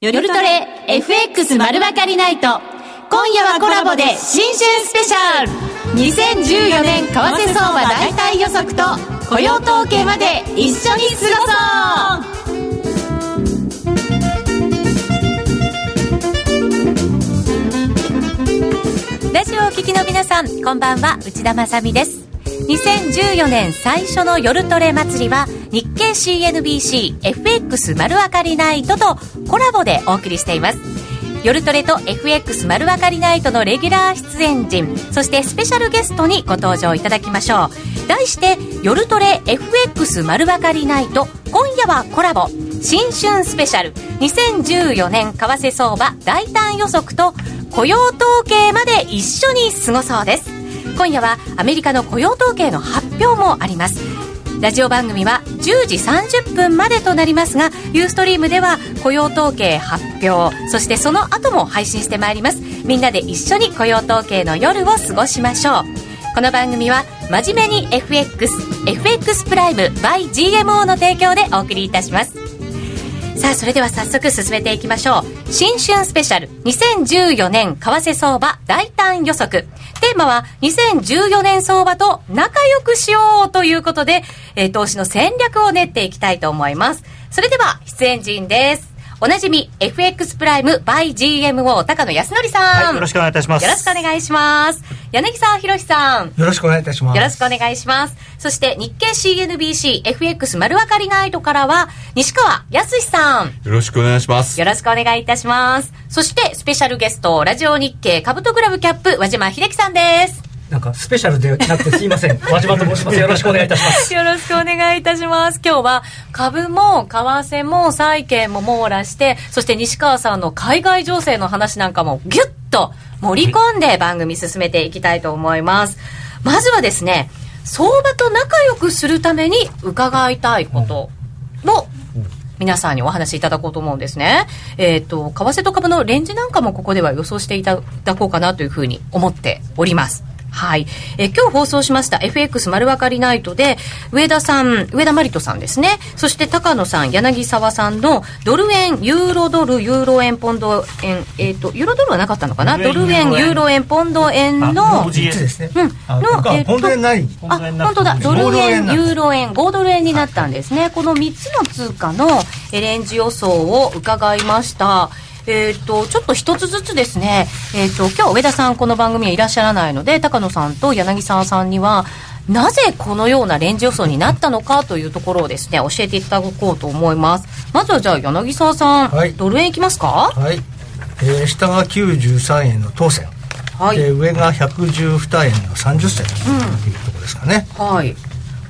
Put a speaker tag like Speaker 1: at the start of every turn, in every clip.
Speaker 1: 夜トレ FX 丸分かりナイト。今夜はコラボで新春スペシャル !2014 年為替相場大体予測と雇用統計まで一緒に過ごそう
Speaker 2: ラジオをお聞きの皆さん、こんばんは、内田まさみです。2014年最初の夜トレ祭りは日経 CNBCFX 丸分かりナイトとコラボでお送りしています。夜トレと FX 丸分かりナイトのレギュラー出演陣そしてスペシャルゲストにご登場いただきましょう。題して夜トレ FX 丸分かりナイト今夜はコラボ。新春スペシャル。2014年為替相場大胆予測と雇用統計まで一緒に過ごそうです。今夜はアメリカの雇用統計の発表もあります。ラジオ番組は10時30分までとなりますがユーストリームでは雇用統計発表そしてその後も配信してまいります。みんなで一緒に雇用統計の夜を過ごしましょう。この番組は真面目に FXFX プライム by GMO の提供でお送りいたします。さあそれでは早速進めていきましょう。新春スペシャル2014年為替相場大胆予測。テーマは2014年相場と仲良くしようということで、えー、投資の戦略を練っていきたいと思います。それでは出演陣です。おなじみ FX プライム by GMO 高野康則さん、
Speaker 3: はい、よろしくお願いいたします。
Speaker 2: よろしくお願いします。柳沢博さん。
Speaker 4: よろしくお願いいたします。
Speaker 2: よろしくお願いします。そして日経 CNBC FX 丸分かりナイトからは西川康さん。よ
Speaker 5: ろしくお願いします。
Speaker 2: よろしくお願いいたします。そしてスペシャルゲストラジオ日経株とクラブキャップ和島秀樹さんです
Speaker 4: なんかスペシャルでなくてすいません。和島と申します。よろしくお願いいたします。
Speaker 2: よろしくお願いいたします。今日は株も為替も債券も網羅して、そして西川さんの海外情勢の話なんかもギュッと盛り込んで番組進めていきたいと思います。まずはですね、相場と仲良くするために伺いたいことを皆さんにお話しいただこうと思うんですね。えっ、ー、と、為替と株のレンジなんかもここでは予想していただこうかなというふうに思っております。はい。え今日放送しました FX 丸分かりナイトで、上田さん、上田真理人さんですね。そして高野さん、柳沢さんのドル円、ユーロドル、ユーロ円、ポンド円、えっ、ー、と、ユーロドルはなかったのかな？ドル円、ユーロ円、ポンド円の、うん、の、
Speaker 4: えっ、と、ポンド円ない？
Speaker 2: あ、本当だ。ドル円、ユーロ円、5ドル円になったんですね。この3つの通貨のレンジ予想を伺いました。えっ、ー、と、ちょっと一つずつですね、えっ、ー、と、今日上田さんこの番組はいらっしゃらないので、高野さんと柳沢さんには、なぜこのようなレンジ予想になったのかというところをですね、教えていただこうと思います。まずはじゃあ柳沢さん、はい、ドル円いきますか？
Speaker 4: はい。えー、下が93円の当選。はい、で上が112円の30銭というところですかね。
Speaker 2: うん、はい。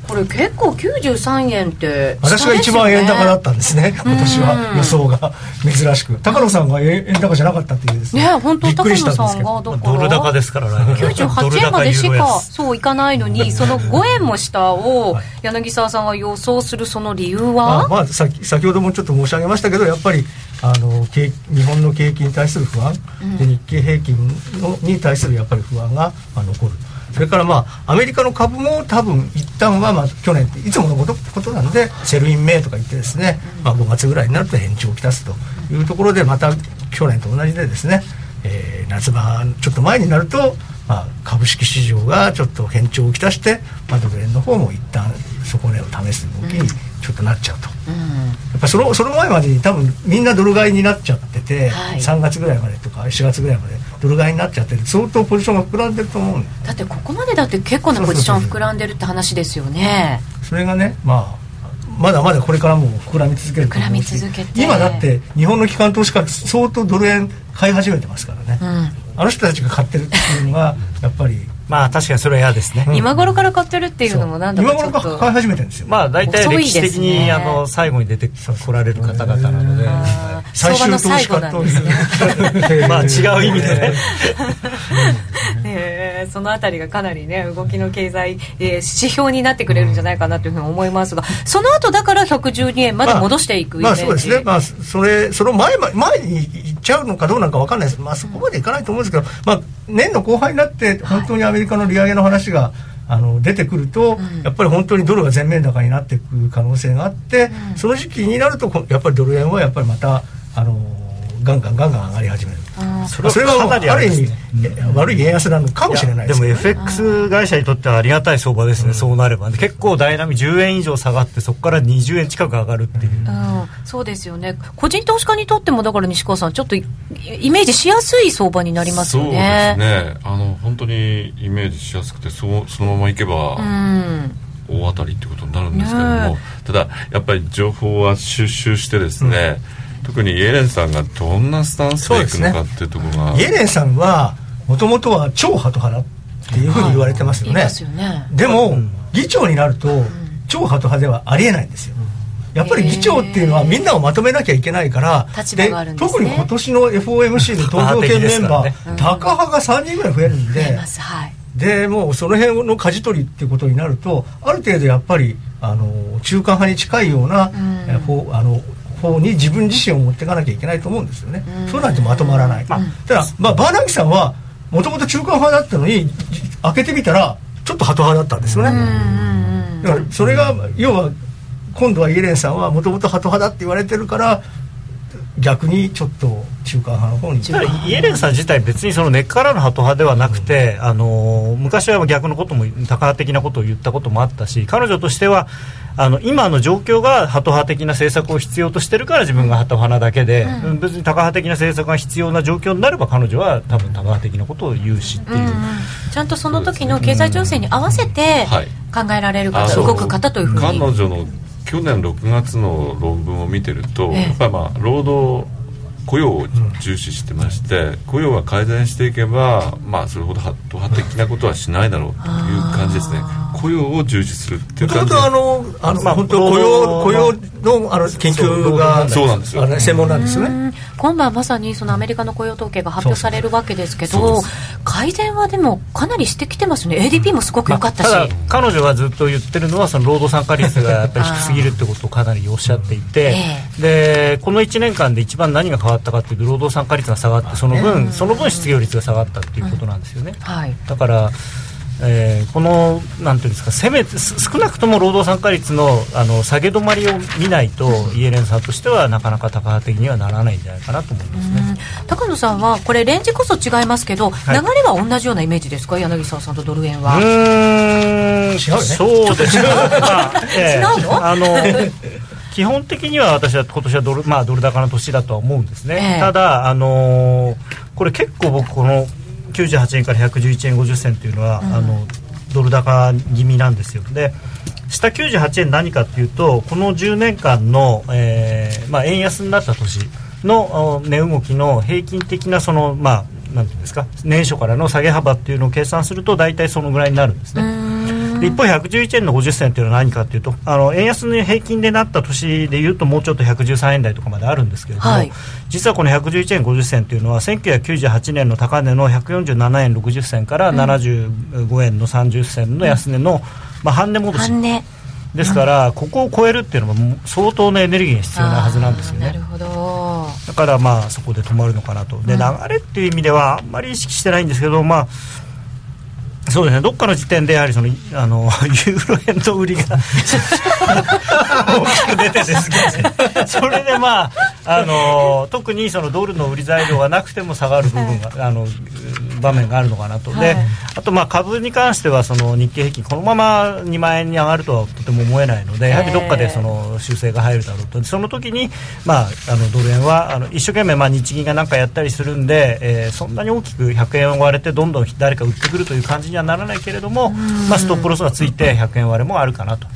Speaker 2: これ結構93円って
Speaker 4: 私が一番円高だったんですね今年は。予想が。珍しく。高野さんが円高じゃなかったっていうですね。
Speaker 2: ね本当高野さんが
Speaker 3: ドル高ですから
Speaker 2: ね。98円までしかそういかないのにその5円も下を柳沢さんが予想するその理由は？
Speaker 4: まあ先先ほどもちょっと申し上げましたけどやっぱりあの日本の景気に対する不安、うん、で日経平均のに対するやっぱり不安が、まあ、残るそれからまあアメリカの株も多分一旦はまあ去年っていつものことことなんで Sell in May とか言ってですね、まあ、5月ぐらいになると変調をきたすというところでまた去年と同じでですね、えー、夏場ちょっと前になると、まあ、株式市場がちょっと変調をきたして、まあ、ドル円の方も一旦底値を試す動きにちょっとなっちゃうと、うん、やっぱそのその前までに多分みんなドル買いになっちゃってて、はい、3月ぐらいまでとか4月ぐらいまでドル買いになっちゃって相当ポジションが膨らんでると思う
Speaker 2: だってここまでだって結構なポジション膨らんでるって話ですよね。
Speaker 4: それがねまあまだまだこれからも膨らみ続ける
Speaker 2: 膨らみ続けて。
Speaker 4: 今だって日本の機関投資家相当ドル円買い始めてますからね、うん、あの人たちが買ってるっていうのがやっぱり
Speaker 3: まあ確かにそれは嫌ですね、
Speaker 2: うん、今頃から買ってるっていうのもなんだか
Speaker 4: 今頃から買い始めてるんですよ。
Speaker 3: まあ大体歴史的に、ね、あの最後に出てこられる方々なので
Speaker 4: 最終投資家と
Speaker 3: いう、まあ違う意味でね。
Speaker 2: えそのあたりがかなりね動きの経済、えー、指標になってくれるんじゃないかなというふうに思いますが、その後だから112円まで戻していく
Speaker 4: まあ、まあ、そうですね。まあそれその前前にいっちゃうのかどうなのか分かんないです。まあそこまでいかないと思うんですけどまあ年の後半になって本当にアメリカの利上げの話が、あの出てくると、うん、やっぱり本当にドルが全面高になっていく可能性があって、うん、その時期になるとやっぱりドル円はやっぱりまたあのガンガンガンガン上がり始める。
Speaker 3: それは
Speaker 4: それはもう
Speaker 3: かなり
Speaker 4: ある意味
Speaker 3: ね
Speaker 4: 悪い円安なのかもしれない
Speaker 3: でも
Speaker 4: ですけど
Speaker 3: FX 会社にとってはありがたい相場ですね、そうなれば、結構ダイナミ10円以上下がってそこから20円近く上がるっていう、
Speaker 2: うん、そうですよね。個人投資家にとってもだから西川さんちょっとイイメージしやすい相場になりますよね。
Speaker 5: そうですね。あの本当にイメージしやすくてそそのままいけば
Speaker 2: うん。
Speaker 5: 大当たりってことになるんですけれども、
Speaker 2: ね
Speaker 5: ただやっぱり情報は収集してですね、特にイエレンさんがどんなスタンスでいくのかっていうところが、
Speaker 4: イエレンさんはもともとは超ハト派だっていうふうに言われてますよね、
Speaker 2: 言いよね。
Speaker 4: でも、議長になると、超ハト派ではありえないんですよ。やっぱり議長っていうのはみんなをまとめなきゃいけないから、
Speaker 2: ですね。
Speaker 4: 特に今年の FOMC の東京圏メンバー、
Speaker 3: タ
Speaker 4: タカ派が3人ぐらい増えるんで
Speaker 2: はい。
Speaker 4: でもうその辺の舵取りっていうことになると、ある程度やっぱりあの中間派に近いような、え方あの方に自分自身を持っていかなきゃいけないと思うんですよね。そうなんてまとまらない。ただ、まあ、バーナンキさんはもともと中間派だったのに、じ開けてみたら、ちょっとハト派だったんですよね。だからそれが要は今度はイエレンさんはもともとハト派だって言われてるから逆にちょっと中間派の方に
Speaker 3: ただイエレンさん自体別にその根っからのハト派ではなくて、あの昔は逆のこともタカ派的なことを言ったこともあったし彼女としてはあの今の状況がハト派的な政策を必要としてるから自分がハト派なだけで、別にタカ派的な政策が必要な状況になれば彼女は多分タカ派的なことを言うしっていう。
Speaker 2: ちゃんとその時の経済情勢に合わせて
Speaker 5: はい。
Speaker 2: 考えられる方、動く方というふうに。
Speaker 5: 彼女の去年6月の論文を見てると、
Speaker 2: ええ。
Speaker 5: やっぱりまあ労働雇用を重視してまして、雇用が改善していけば、まあ、それほどハット派的なことはしないだろうという感じですね。雇用を重視するっていう感じ。
Speaker 4: あのあの、
Speaker 3: まあ
Speaker 4: 本当雇用雇用のあの研究が
Speaker 5: そうなんですよ。
Speaker 4: あの専門なんですよね。
Speaker 2: うん。今晩まさにそのアメリカの雇用統計が発表されるわけですけど改善はでもかなりしてきてますね。ADP もすごく良かったし、
Speaker 3: ただ彼女がずっと言ってるのはその労働参加率がやっぱり低すぎるってことをかなりおっしゃっていて、でこの1年間で一番何が変わったかっていうと労働参加率が下がってその分その分失業率が下がったっていうことなんですよね。
Speaker 2: はい。
Speaker 3: だから、えーこのなんていうんですかせめ少なくとも労働参加率のあの下げ止まりを見ないとイエレンさんとしてはなかなか高派的にはならないんじゃないかなと思いますね。
Speaker 2: 高野さんはこれレンジこそ違いますけど、
Speaker 3: い。
Speaker 2: 流れは同じようなイメージですか？柳沢さんとドル円
Speaker 3: う
Speaker 2: は、
Speaker 3: ーん。
Speaker 4: 違うよね。
Speaker 3: そうですね。まあええ
Speaker 2: 違うの？
Speaker 3: あの 基本的には私は今年はドル,、まあ、ドル高の年だとは思うんですね、
Speaker 2: ええ。
Speaker 3: ただ、あのーこれ結構僕この98円から111円50銭というのは、あのドル高気味なんですよ。で下98円何かっていうとこの10年間の、えーまあ、円安になった年のあ値動きの平均的なそのまあなんていうんですか年初からの下げ幅っていうのを計算すると大体そのぐらいになるんですね。で一方111円の50銭というのは何かというとあの円安の平均でなった年でいうともうちょっと113円台とかまであるんですけれども、
Speaker 2: はい。
Speaker 3: 実はこの111円50銭というのは1998年の高値の147円60銭から75円の30銭の安値の、まあ、半値戻し。ですから、ここを超えるっていうのはもう相当なエネルギーが必要なはずなんですよね。
Speaker 2: なるほど。
Speaker 3: だからまあそこで止まるのかなと。で流れっていう意味ではあんまり意識してないんですけどまあそうですね。どっかの時点でやはりそのあのユーロ円の売りが大きく出てですね。それでまああの特にそのドルの売り材料がなくても下がる部分が、あの場面があるのかなと、であとまあ株に関してはその日経平均このまま2万円に上がるとはとても思えないのでやはりどっかでその修正が入るだろうと。その時にまああのドル円はあの一生懸命まあ日銀が何かやったりするんで、えーそんなに大きく100円を割れてどんどん誰か売ってくるという感じにはならないけれども、まあ、ストップロスがついて100円割れもあるかなと。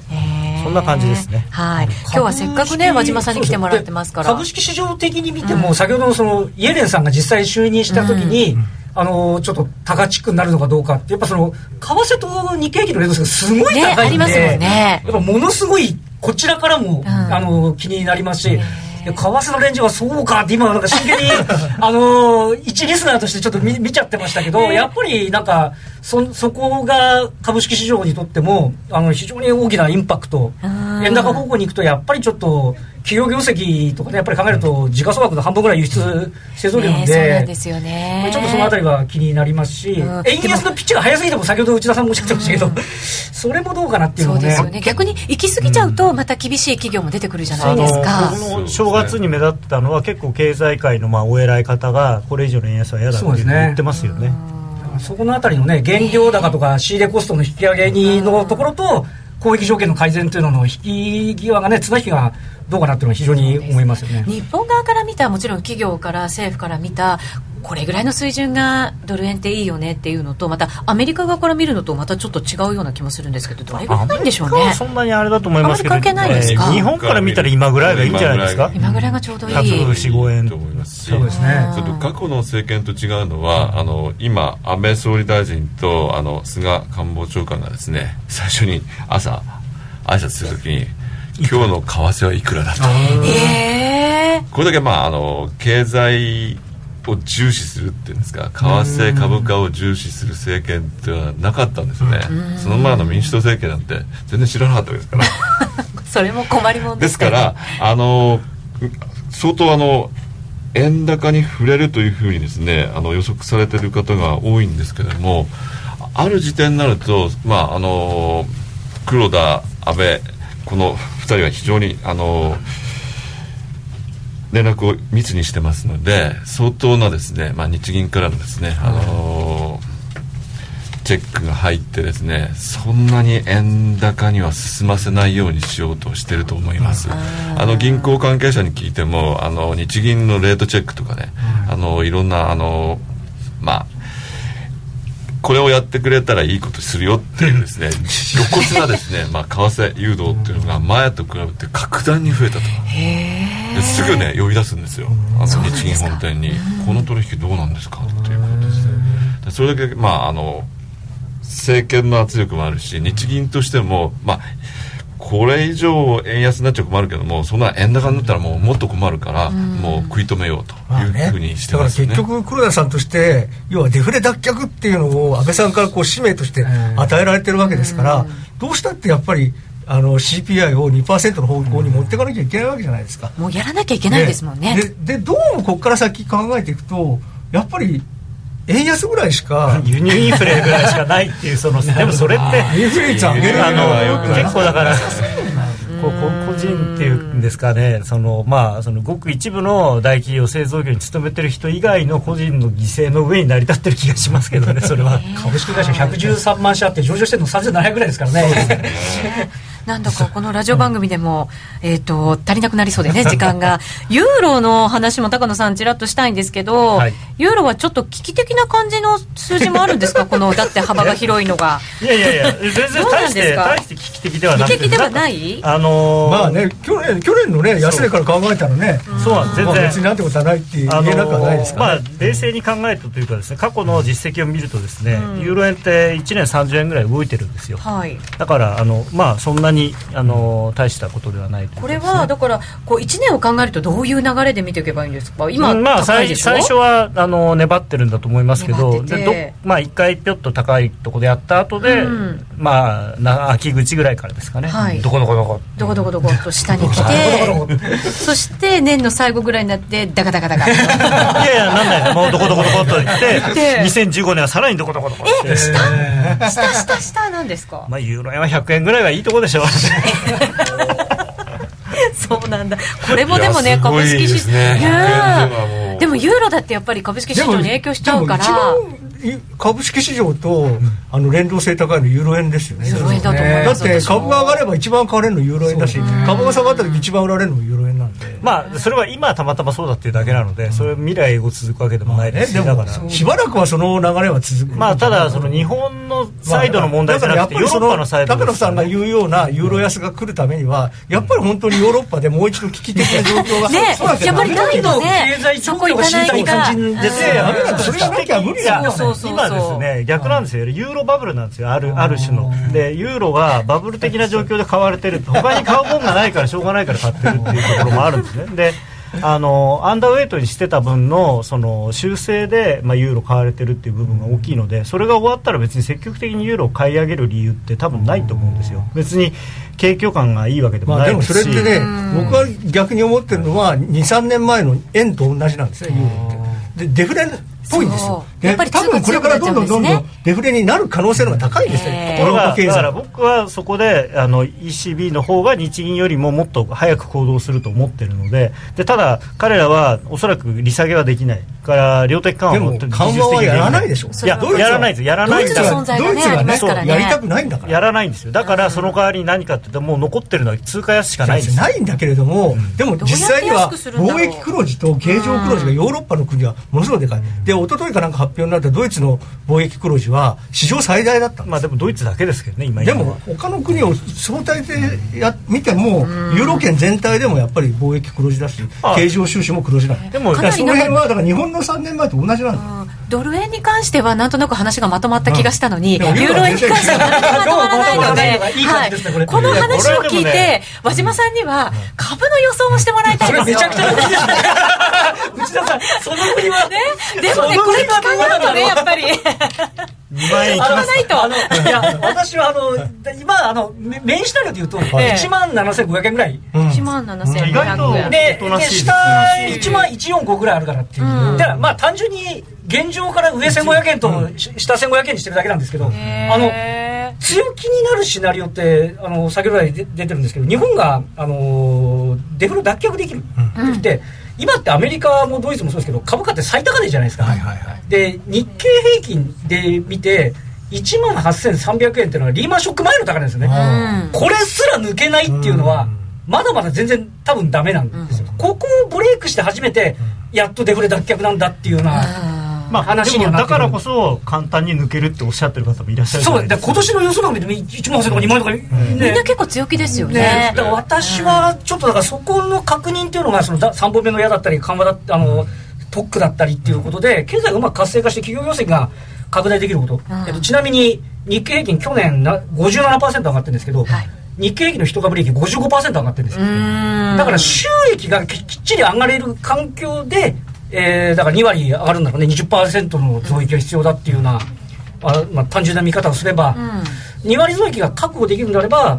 Speaker 3: そんな感じですね。
Speaker 2: はい。今日はせっかくね和島さんに来てもらってますから。
Speaker 6: 株式市場的に見ても、先ほどのそのイエレンさんが実際就任した時に、あのちょっと高チックになるのかどうかってやっぱその為替と日経平均のレートがすごい
Speaker 2: ね
Speaker 6: 高いんで、
Speaker 2: ありますもんね。
Speaker 6: やっぱものすごいこちらからも、あの気になりますし。為替のレンジはそうかって今なんか真剣に あの一リスナーとしてちょっと見見ちゃってましたけど、やっぱりなんかそそこが株式市場にとってもあの非常に大きなインパクト。円高方向に行くとやっぱりちょっと企業業績とかねやっぱり考えると時価総額の半分ぐらい輸出製造業なん
Speaker 7: ね
Speaker 6: で,、
Speaker 7: そうなんですよね。
Speaker 6: ちょっとそのあたりは気になりますし、
Speaker 7: うん。
Speaker 6: 円安のピッチが早すぎても先ほど内田さんもおっしゃってましたけど、それもどうかなっていうのもね
Speaker 7: そうですよね。逆に行き過ぎちゃうとまた厳しい企業も出てくるじゃないですか。
Speaker 3: 僕の正月に目立ってたのは結構経済界のまあお偉い方がこれ以上の円安は嫌だって言ってますよね。
Speaker 6: そこのあたりのね原料高とか仕入れコストの引き上げにのところと交易条件の改善というのの引き際がね綱引きがどうかなっていうのは非常に思いますよね。
Speaker 7: 日本側から見たもちろん企業から政府から見たこれぐらいの水準がドル円っていいよねっていうのとまたアメリカ側から見るのとまたちょっと違うような気もするんですけどどれぐらいなんでしょうね？
Speaker 3: アメリカはそんなにあれだと思いますけど
Speaker 7: あまり関係ないですか？
Speaker 3: えー日本から見たら今ぐらいがいいんじゃないですか？
Speaker 7: 今ぐらいがちょうどいい。
Speaker 3: 145円
Speaker 5: と思いますし
Speaker 6: そうですね。
Speaker 5: ちょっと過去の政権と違うのは、あの今安倍総理大臣とあの菅官房長官がですね最初に朝挨拶するときに今日の為替はいくらだと。
Speaker 7: ええ
Speaker 5: これだけまああの経済を重視するっていうんですか。為替株価を重視する政権ってはなかったんですよね。その前の民主党政権なんて全然知らなかったわけですから。
Speaker 7: それも困りもん
Speaker 5: で
Speaker 7: ですすから
Speaker 5: からあの相当あの円高に触れるというふうにですねあの予測されている方が多いんですけれどもある時点になるとまああの黒田安倍この2人は非常にあの連絡を密にしてますので相当なですね、まあ、日銀からのですね、あのチェックが入ってですねそんなに円高には進ませないようにしようとしてると思います。あの銀行関係者に聞いてもあの日銀のレートチェックとかね、あのいろんなあのまあこれをやってくれたらいいことするよっていうですね 露骨なですね、まあ、為替誘導っていうのが前と比べて格段に増えたと。ですぐね呼び出すんですよ。あの日銀本店に「この取引どうなんですか?」っていうことですね。でそれだけまああの政権の圧力もあるし日銀としてもまあこれ以上円安になっちゃ困るけどもそんな円高になったらもうもっと困るから、もう食い止めようというふうにしてますね。
Speaker 4: だから結局黒田さんとして要はデフレ脱却っていうのを安倍さんからこう使命として与えられてるわけですから、どうしたってやっぱりあの CPI を2%の方向に持っていかなきゃいけないわけじゃないですか。
Speaker 7: もうやらなきゃいけないですもんね。
Speaker 4: ででどうもここから先考えていくとやっぱり円安ぐらいしか
Speaker 3: 輸入インフレぐらいしかないっていうその でもそれって
Speaker 4: インフレ率上げる
Speaker 3: あ
Speaker 5: よく
Speaker 3: の結構だからこうこ個人っていうんですかねそのまあそのごく一部の大企業製造業に勤めてる人以外の個人の犠牲の上に成り立ってる気がしますけどねそれは。
Speaker 6: 株式会社113万社あって上場してるの3700ぐらいですからね。
Speaker 7: なんだかこのラジオ番組でも、えっ、と、足りなくなりそうでね、時間が。ユーロの話も高野さんちらっとしたいんですけど、
Speaker 3: はい
Speaker 7: ユーロはちょっと危機的な感じの数字もあるんですか？この、だって幅が広いのが。
Speaker 3: いやいやいや全然
Speaker 7: どうな
Speaker 3: 大して
Speaker 7: んですか？
Speaker 3: 大して危機的ではなくて。
Speaker 7: 危機的ではない？
Speaker 3: あのー
Speaker 4: まあね去年去年のね安値から考えたらね
Speaker 3: そうなんです。
Speaker 4: まあ
Speaker 3: 全然
Speaker 4: 別になんてことはないって言え
Speaker 3: あの
Speaker 4: なくはないですから、
Speaker 3: まあ、冷静に考えたというかですね過去の実績を見るとですね、ユーロ円って1年30円ぐらい動いてるんですよ。
Speaker 7: はい。
Speaker 3: だからあの、まあ、そんなにあの大したことではないという。
Speaker 7: これは、だから、こう、1年を考えるとどういう流れで見ていけばいいんですか？今、
Speaker 3: うんまあ、最初はあの粘ってるんだと思いますけど
Speaker 7: 粘ってて。
Speaker 3: でどまあ、1回ぴょっと高いところでやった後で、
Speaker 7: うん。
Speaker 3: まあな秋口ぐらいからですかね、
Speaker 7: はい。
Speaker 3: どこどこどこ。
Speaker 7: どこどこどこっと下に来て、そして年の最後ぐらいになって、ダカダカダカ。
Speaker 3: いやいやなんないもうどこどこどこと言って。
Speaker 7: で
Speaker 3: 2015年はさらにどこどこどこって。
Speaker 7: 下、下、下なんですか？
Speaker 3: まあ、ユーロ円は100円ぐらいはいいとこでしょう。
Speaker 7: そうなんだ。これもでもね、
Speaker 5: いやすごい
Speaker 7: 株式市
Speaker 5: ですね。
Speaker 7: いや
Speaker 5: 100円ではもう。
Speaker 7: でもユーロだってやっぱり株式市場に影響しちゃうから。
Speaker 4: 株式市場と、あの連動性高いのユーロ円ですよね。
Speaker 7: ユーロ円だ
Speaker 4: って株が上がれば一番買われるのユーロ円だし株が下がった時一番売られるのもユーロ円なんで。
Speaker 3: まあそれは今たまたまそうだっていうだけなので、それ未来を続くわけでもないですし、
Speaker 4: ね、でも
Speaker 3: だから。
Speaker 4: しばらくはその流れは続く。
Speaker 3: まあただその日本のサイドの問題じゃなくてヨーロッパのサイド
Speaker 4: 高野さんが言うようなユーロ安が来るためにはやっぱり本当にヨーロッパでもう一度危機的な状況が
Speaker 7: ねやっぱりないとね
Speaker 6: 経済状
Speaker 7: そこ行か
Speaker 6: 況が知りた
Speaker 7: ないいが
Speaker 6: 感じです
Speaker 4: いやいや
Speaker 6: ね。
Speaker 4: それがなきゃ無理だよね。
Speaker 7: そうそうそう
Speaker 3: 今ですね逆なんですよ。ユーロバブルなんですよ。あるある種の。でユーロがバブル的な状況で買われてる 他に買うもんがないからしょうがないから買ってるっていうところもあるんですね。であのアンダーウェイトにしてた分のその修正で、まあ、ユーロ買われてるっていう部分が大きいのでそれが終わったら別に積極的にユーロを買い上げる理由って多分ないと思うんですよ。別に景況感がいいわけでも
Speaker 4: まあ、でも
Speaker 3: ないですし、
Speaker 4: それってね、僕は逆に思ってるのは、2、3年前の円と同じなんですね、ユーロって。で、デフレっぽいんですよ。
Speaker 2: そう。やっぱり
Speaker 4: 多分これからどんどんどんどんデフレになる可能性の方が高いんですよ、
Speaker 2: へー
Speaker 4: ヨーロッパ
Speaker 3: だから。僕はそこであの ECB の方が日銀よりももっと早く行動すると思ってるのででただ、彼らはおそらく利下げはできないから量的緩和
Speaker 4: でも
Speaker 3: ももっと
Speaker 4: 緩和はやらないでしょ。
Speaker 3: いややらないです。やらないんだ
Speaker 2: ドイツがね
Speaker 4: やりたくないんだから。
Speaker 3: やらないんですよ。だからその代わりに何かっていうともう残ってるのは通貨安しかないんです。よ
Speaker 4: ないんだけれども、でも実際には貿易黒字と経常黒字がヨーロッパの国はものすごいでかい、で一昨日かなんか発表になったドイツの貿易黒字は史上最大だった
Speaker 3: まあでもドイツだけですけどね今
Speaker 4: でも他の国を相対でや見てもユーロ圏全体でもやっぱり貿易黒字だし
Speaker 3: あ
Speaker 4: 経常収支も黒字なん
Speaker 3: でも
Speaker 4: その辺はだから日本の3年前と同じなんだよ
Speaker 2: ドル円に関してはなんとなく話がまとまった気がしたのに、
Speaker 4: うん
Speaker 2: ユーロ円に関しては何もまとまらないので、
Speaker 6: いいい。感じですねこ
Speaker 2: の話を聞いて
Speaker 3: ね、
Speaker 2: 和島さんには株の予想をしてもらいたい
Speaker 6: そ
Speaker 2: んですよ。
Speaker 6: れめちゃくちゃな国ですね。内田さんその国は
Speaker 2: ね、でもね、これ聞かないとね、やっぱり。
Speaker 3: 2万円いき
Speaker 2: 聞か。
Speaker 3: ます
Speaker 2: ないと。
Speaker 6: あのいや私はあの今あのメメインシナリオで言うと
Speaker 2: ええ
Speaker 6: 1万7500円ぐらい。
Speaker 2: 1万
Speaker 3: 意外と
Speaker 2: 7500円。
Speaker 6: で
Speaker 3: で
Speaker 6: 下
Speaker 3: ね
Speaker 6: 1万145ぐらいあるからっていう、
Speaker 2: うん。
Speaker 6: だからまあ単純に現状から上1500円とし下1500円にしてるだけなんですけど、あの
Speaker 2: へ
Speaker 6: 強気になるシナリオってあの先ほど来で出てるんですけど日本があのデフレ脱却できる時って、今ってアメリカもドイツもそうですけど株価って最高値じゃないですか、
Speaker 4: はいはいはい。
Speaker 6: で日経平均で見て1万8300円っていうのはリーマンショック前の高値ですよね、
Speaker 2: ーうん。
Speaker 6: これすら抜けないっていうのは
Speaker 4: うん。
Speaker 6: まだまだ全然多分ダメなんですよ、ここをブレイクして初めてやっとデフレ脱却なんだっていうような、
Speaker 2: あ
Speaker 3: まあ、
Speaker 6: 話には
Speaker 3: だからこそ簡単に抜けるっておっしゃってる方もいらっしゃるじゃ
Speaker 6: そうだ
Speaker 3: ないですか。
Speaker 6: 今年の予想なんても1万8000とか2万とか、ね
Speaker 2: ーみん。な結構強気ですよ
Speaker 6: ね。
Speaker 2: ね。
Speaker 6: だから私はちょっとだからそこの確認っていうのがそのだ3本目の矢だったり緩和だあの特区だったりっていうことで経済がうまく活性化して企業業績が拡大できること、
Speaker 2: うん。
Speaker 6: えっと、ちなみに日経平均去年な57%上がってるんですけど、
Speaker 2: はい。
Speaker 6: 日経平均の一株利益55%上がってるんですだから収益がききっちり上がれる環境で、えーだから2割上がるんだろうね。20%の増益が必要だっていうような、あまあ、単純な見方をすれば、
Speaker 2: うん。
Speaker 6: 2割増益が確保できるんであれば、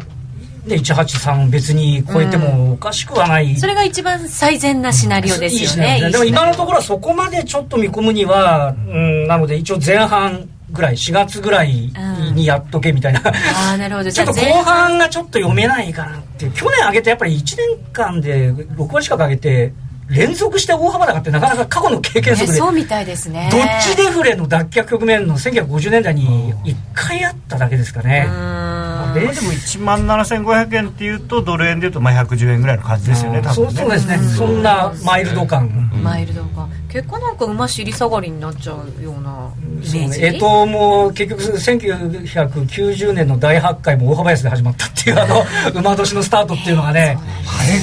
Speaker 6: ね、183別に超えてもおかしくはない、
Speaker 2: それが一番最善なシナリオですよね。
Speaker 6: シナリオでも今のところはそこまでちょっと見込むには、うん、なので一応前半ぐらい4月ぐらいにやっとけみたいな、
Speaker 2: ああ、なるほど。
Speaker 6: ちょっと後半がちょっと読めないかなって。去年上げてやっぱり1年間で6割近く上げて連続して大幅高ってなかなか過去の経験則で
Speaker 2: そうみたいですね。
Speaker 6: どっちデフレの脱却局面の1950年代に1回あっただけですかね。
Speaker 2: うーん
Speaker 6: で
Speaker 3: でも1万7500円っていうとドル円でいうとまあ110円ぐらいの感じですよね多
Speaker 6: そう
Speaker 3: 分ね。
Speaker 6: そうですね、そんなマイルド感。
Speaker 2: マイルドが結果なんか馬尻下がりになっちゃうようなイ
Speaker 6: そう
Speaker 2: メージ？
Speaker 6: ねえとも結局1990年の大発会も大幅安で始まったっていうあの馬年のスタートっていうのがね。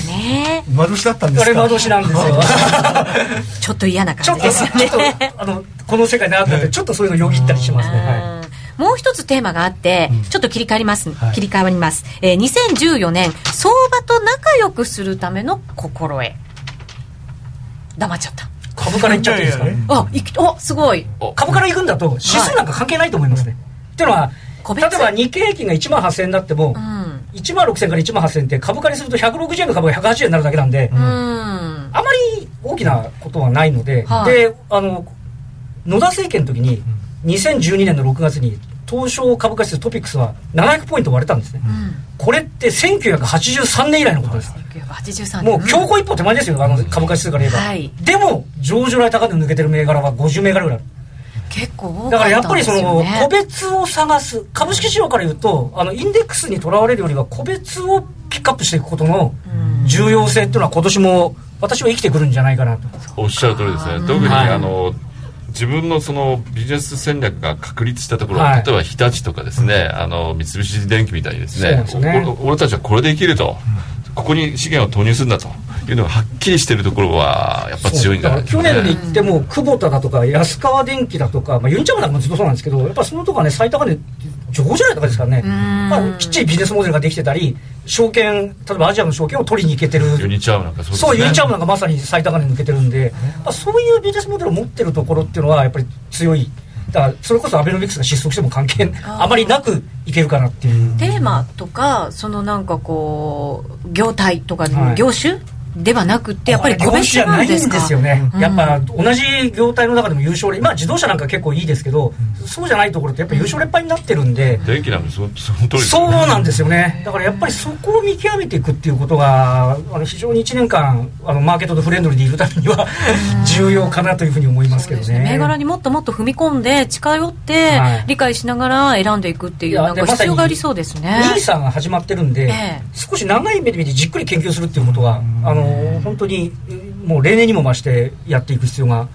Speaker 2: ね。
Speaker 4: 馬年だったんで
Speaker 6: あれ
Speaker 4: すか
Speaker 6: 馬年なんですよ。
Speaker 2: ちょっと嫌な感じですよね。
Speaker 6: ちょっとあのこの世界にあったんでちょっとそういうのよぎったりしますね、はい。
Speaker 2: うんもう一つテーマがあって、ちょっと切り替わります、
Speaker 4: はい
Speaker 2: 切り替わります。えー2014年、相場と仲良くするための心得。黙っちゃった。
Speaker 6: 株からいっちゃっていいですか？
Speaker 3: いやいや
Speaker 2: あ、いき、お、すごい。
Speaker 6: 株から行くんだと指数なんか関係ないと思いますね、っていうのは例えば日経平均が1万8000円だっても、
Speaker 2: うん。
Speaker 6: 1万6000から1万8000って株価にすると160円の株が180円になるだけなんで、
Speaker 2: うん。
Speaker 6: あまり大きなことはないので、
Speaker 2: はい
Speaker 6: であの野田政権の時に2012年の6月に東証株価指数トピックスは700ポイント割れたんですね、これって1983年以来のことです、
Speaker 2: 1983
Speaker 6: もう強行一歩手前ですよあの株価指数から言えば、
Speaker 2: はい。
Speaker 6: でも上場来高値抜けてる銘柄は50銘柄ぐらいある。
Speaker 2: 結構多
Speaker 6: だか
Speaker 2: かったんで
Speaker 6: らやっぱりその。個別を探す株式市場から言うとあのインデックスにとらわれるよりは個別をピックアップしていくことの重要性っていうのは今年も私は生きてくるんじゃないかなと。
Speaker 5: おっしゃる通りですね。特に、
Speaker 6: はい。
Speaker 5: あの自分のそのビジネス戦略が確立したところ、
Speaker 6: はい。
Speaker 5: 例えば日立とかですね、あの三菱電機みたいにですね
Speaker 6: ね。
Speaker 5: お俺たちはこれで生きると、ここに資源を投入するんだというのがはっきりしているところはやっぱ強いんじゃないですか、ね、
Speaker 6: 去年で言っても久保田だとか安川電機だとか、まあ、ユニチャムなんかもずっとそうなんですけどやっぱそのとかね最高値15じゃないとかですからね、まあ、きっちりビジネスモデルができてたり証券例えばアジアの証券を取りに行けてる。
Speaker 5: ユニチャームなんかそうね。
Speaker 6: そうユニチャームなんかまさに最高値抜けてるんで、まあ、そういうビジネスモデルを持ってるところっていうのはやっぱり強い。だからそれこそアベノミクスが失速しても関係あまりなくいけるかなっていう。
Speaker 2: テーマとかそのなんかこう業態とか
Speaker 6: はい。
Speaker 2: 業種ではなくってやっぱり個
Speaker 6: 業種
Speaker 2: 別
Speaker 6: じゃないんで
Speaker 2: す
Speaker 6: よね、
Speaker 2: うん。
Speaker 6: やっぱ同じ業態の中でも優勝例まあ自動車なんか結構いいですけど、そうじゃないところってやっぱ優勝劣敗になってるんで、
Speaker 5: 電気なんかそその通りです
Speaker 6: そうなんですよね。だからやっぱりそこを見極めていくっていうことがあの非常に1年間あのマーケットとフレンドリーでいるためには重要かなというふうに思いますけどね。
Speaker 2: 銘柄にもっともっと踏み込んで近寄って
Speaker 6: はい。
Speaker 2: 理解しながら選んでいくっていう
Speaker 6: いや
Speaker 2: なんか
Speaker 6: でまさに
Speaker 2: 必要がありそうですね。
Speaker 6: ニーサが始まってるんで、
Speaker 2: ええ。
Speaker 6: 少し長い目で見てじっくり研究するっていうことが、あの本当にもう例年にも増してやっていく必要が、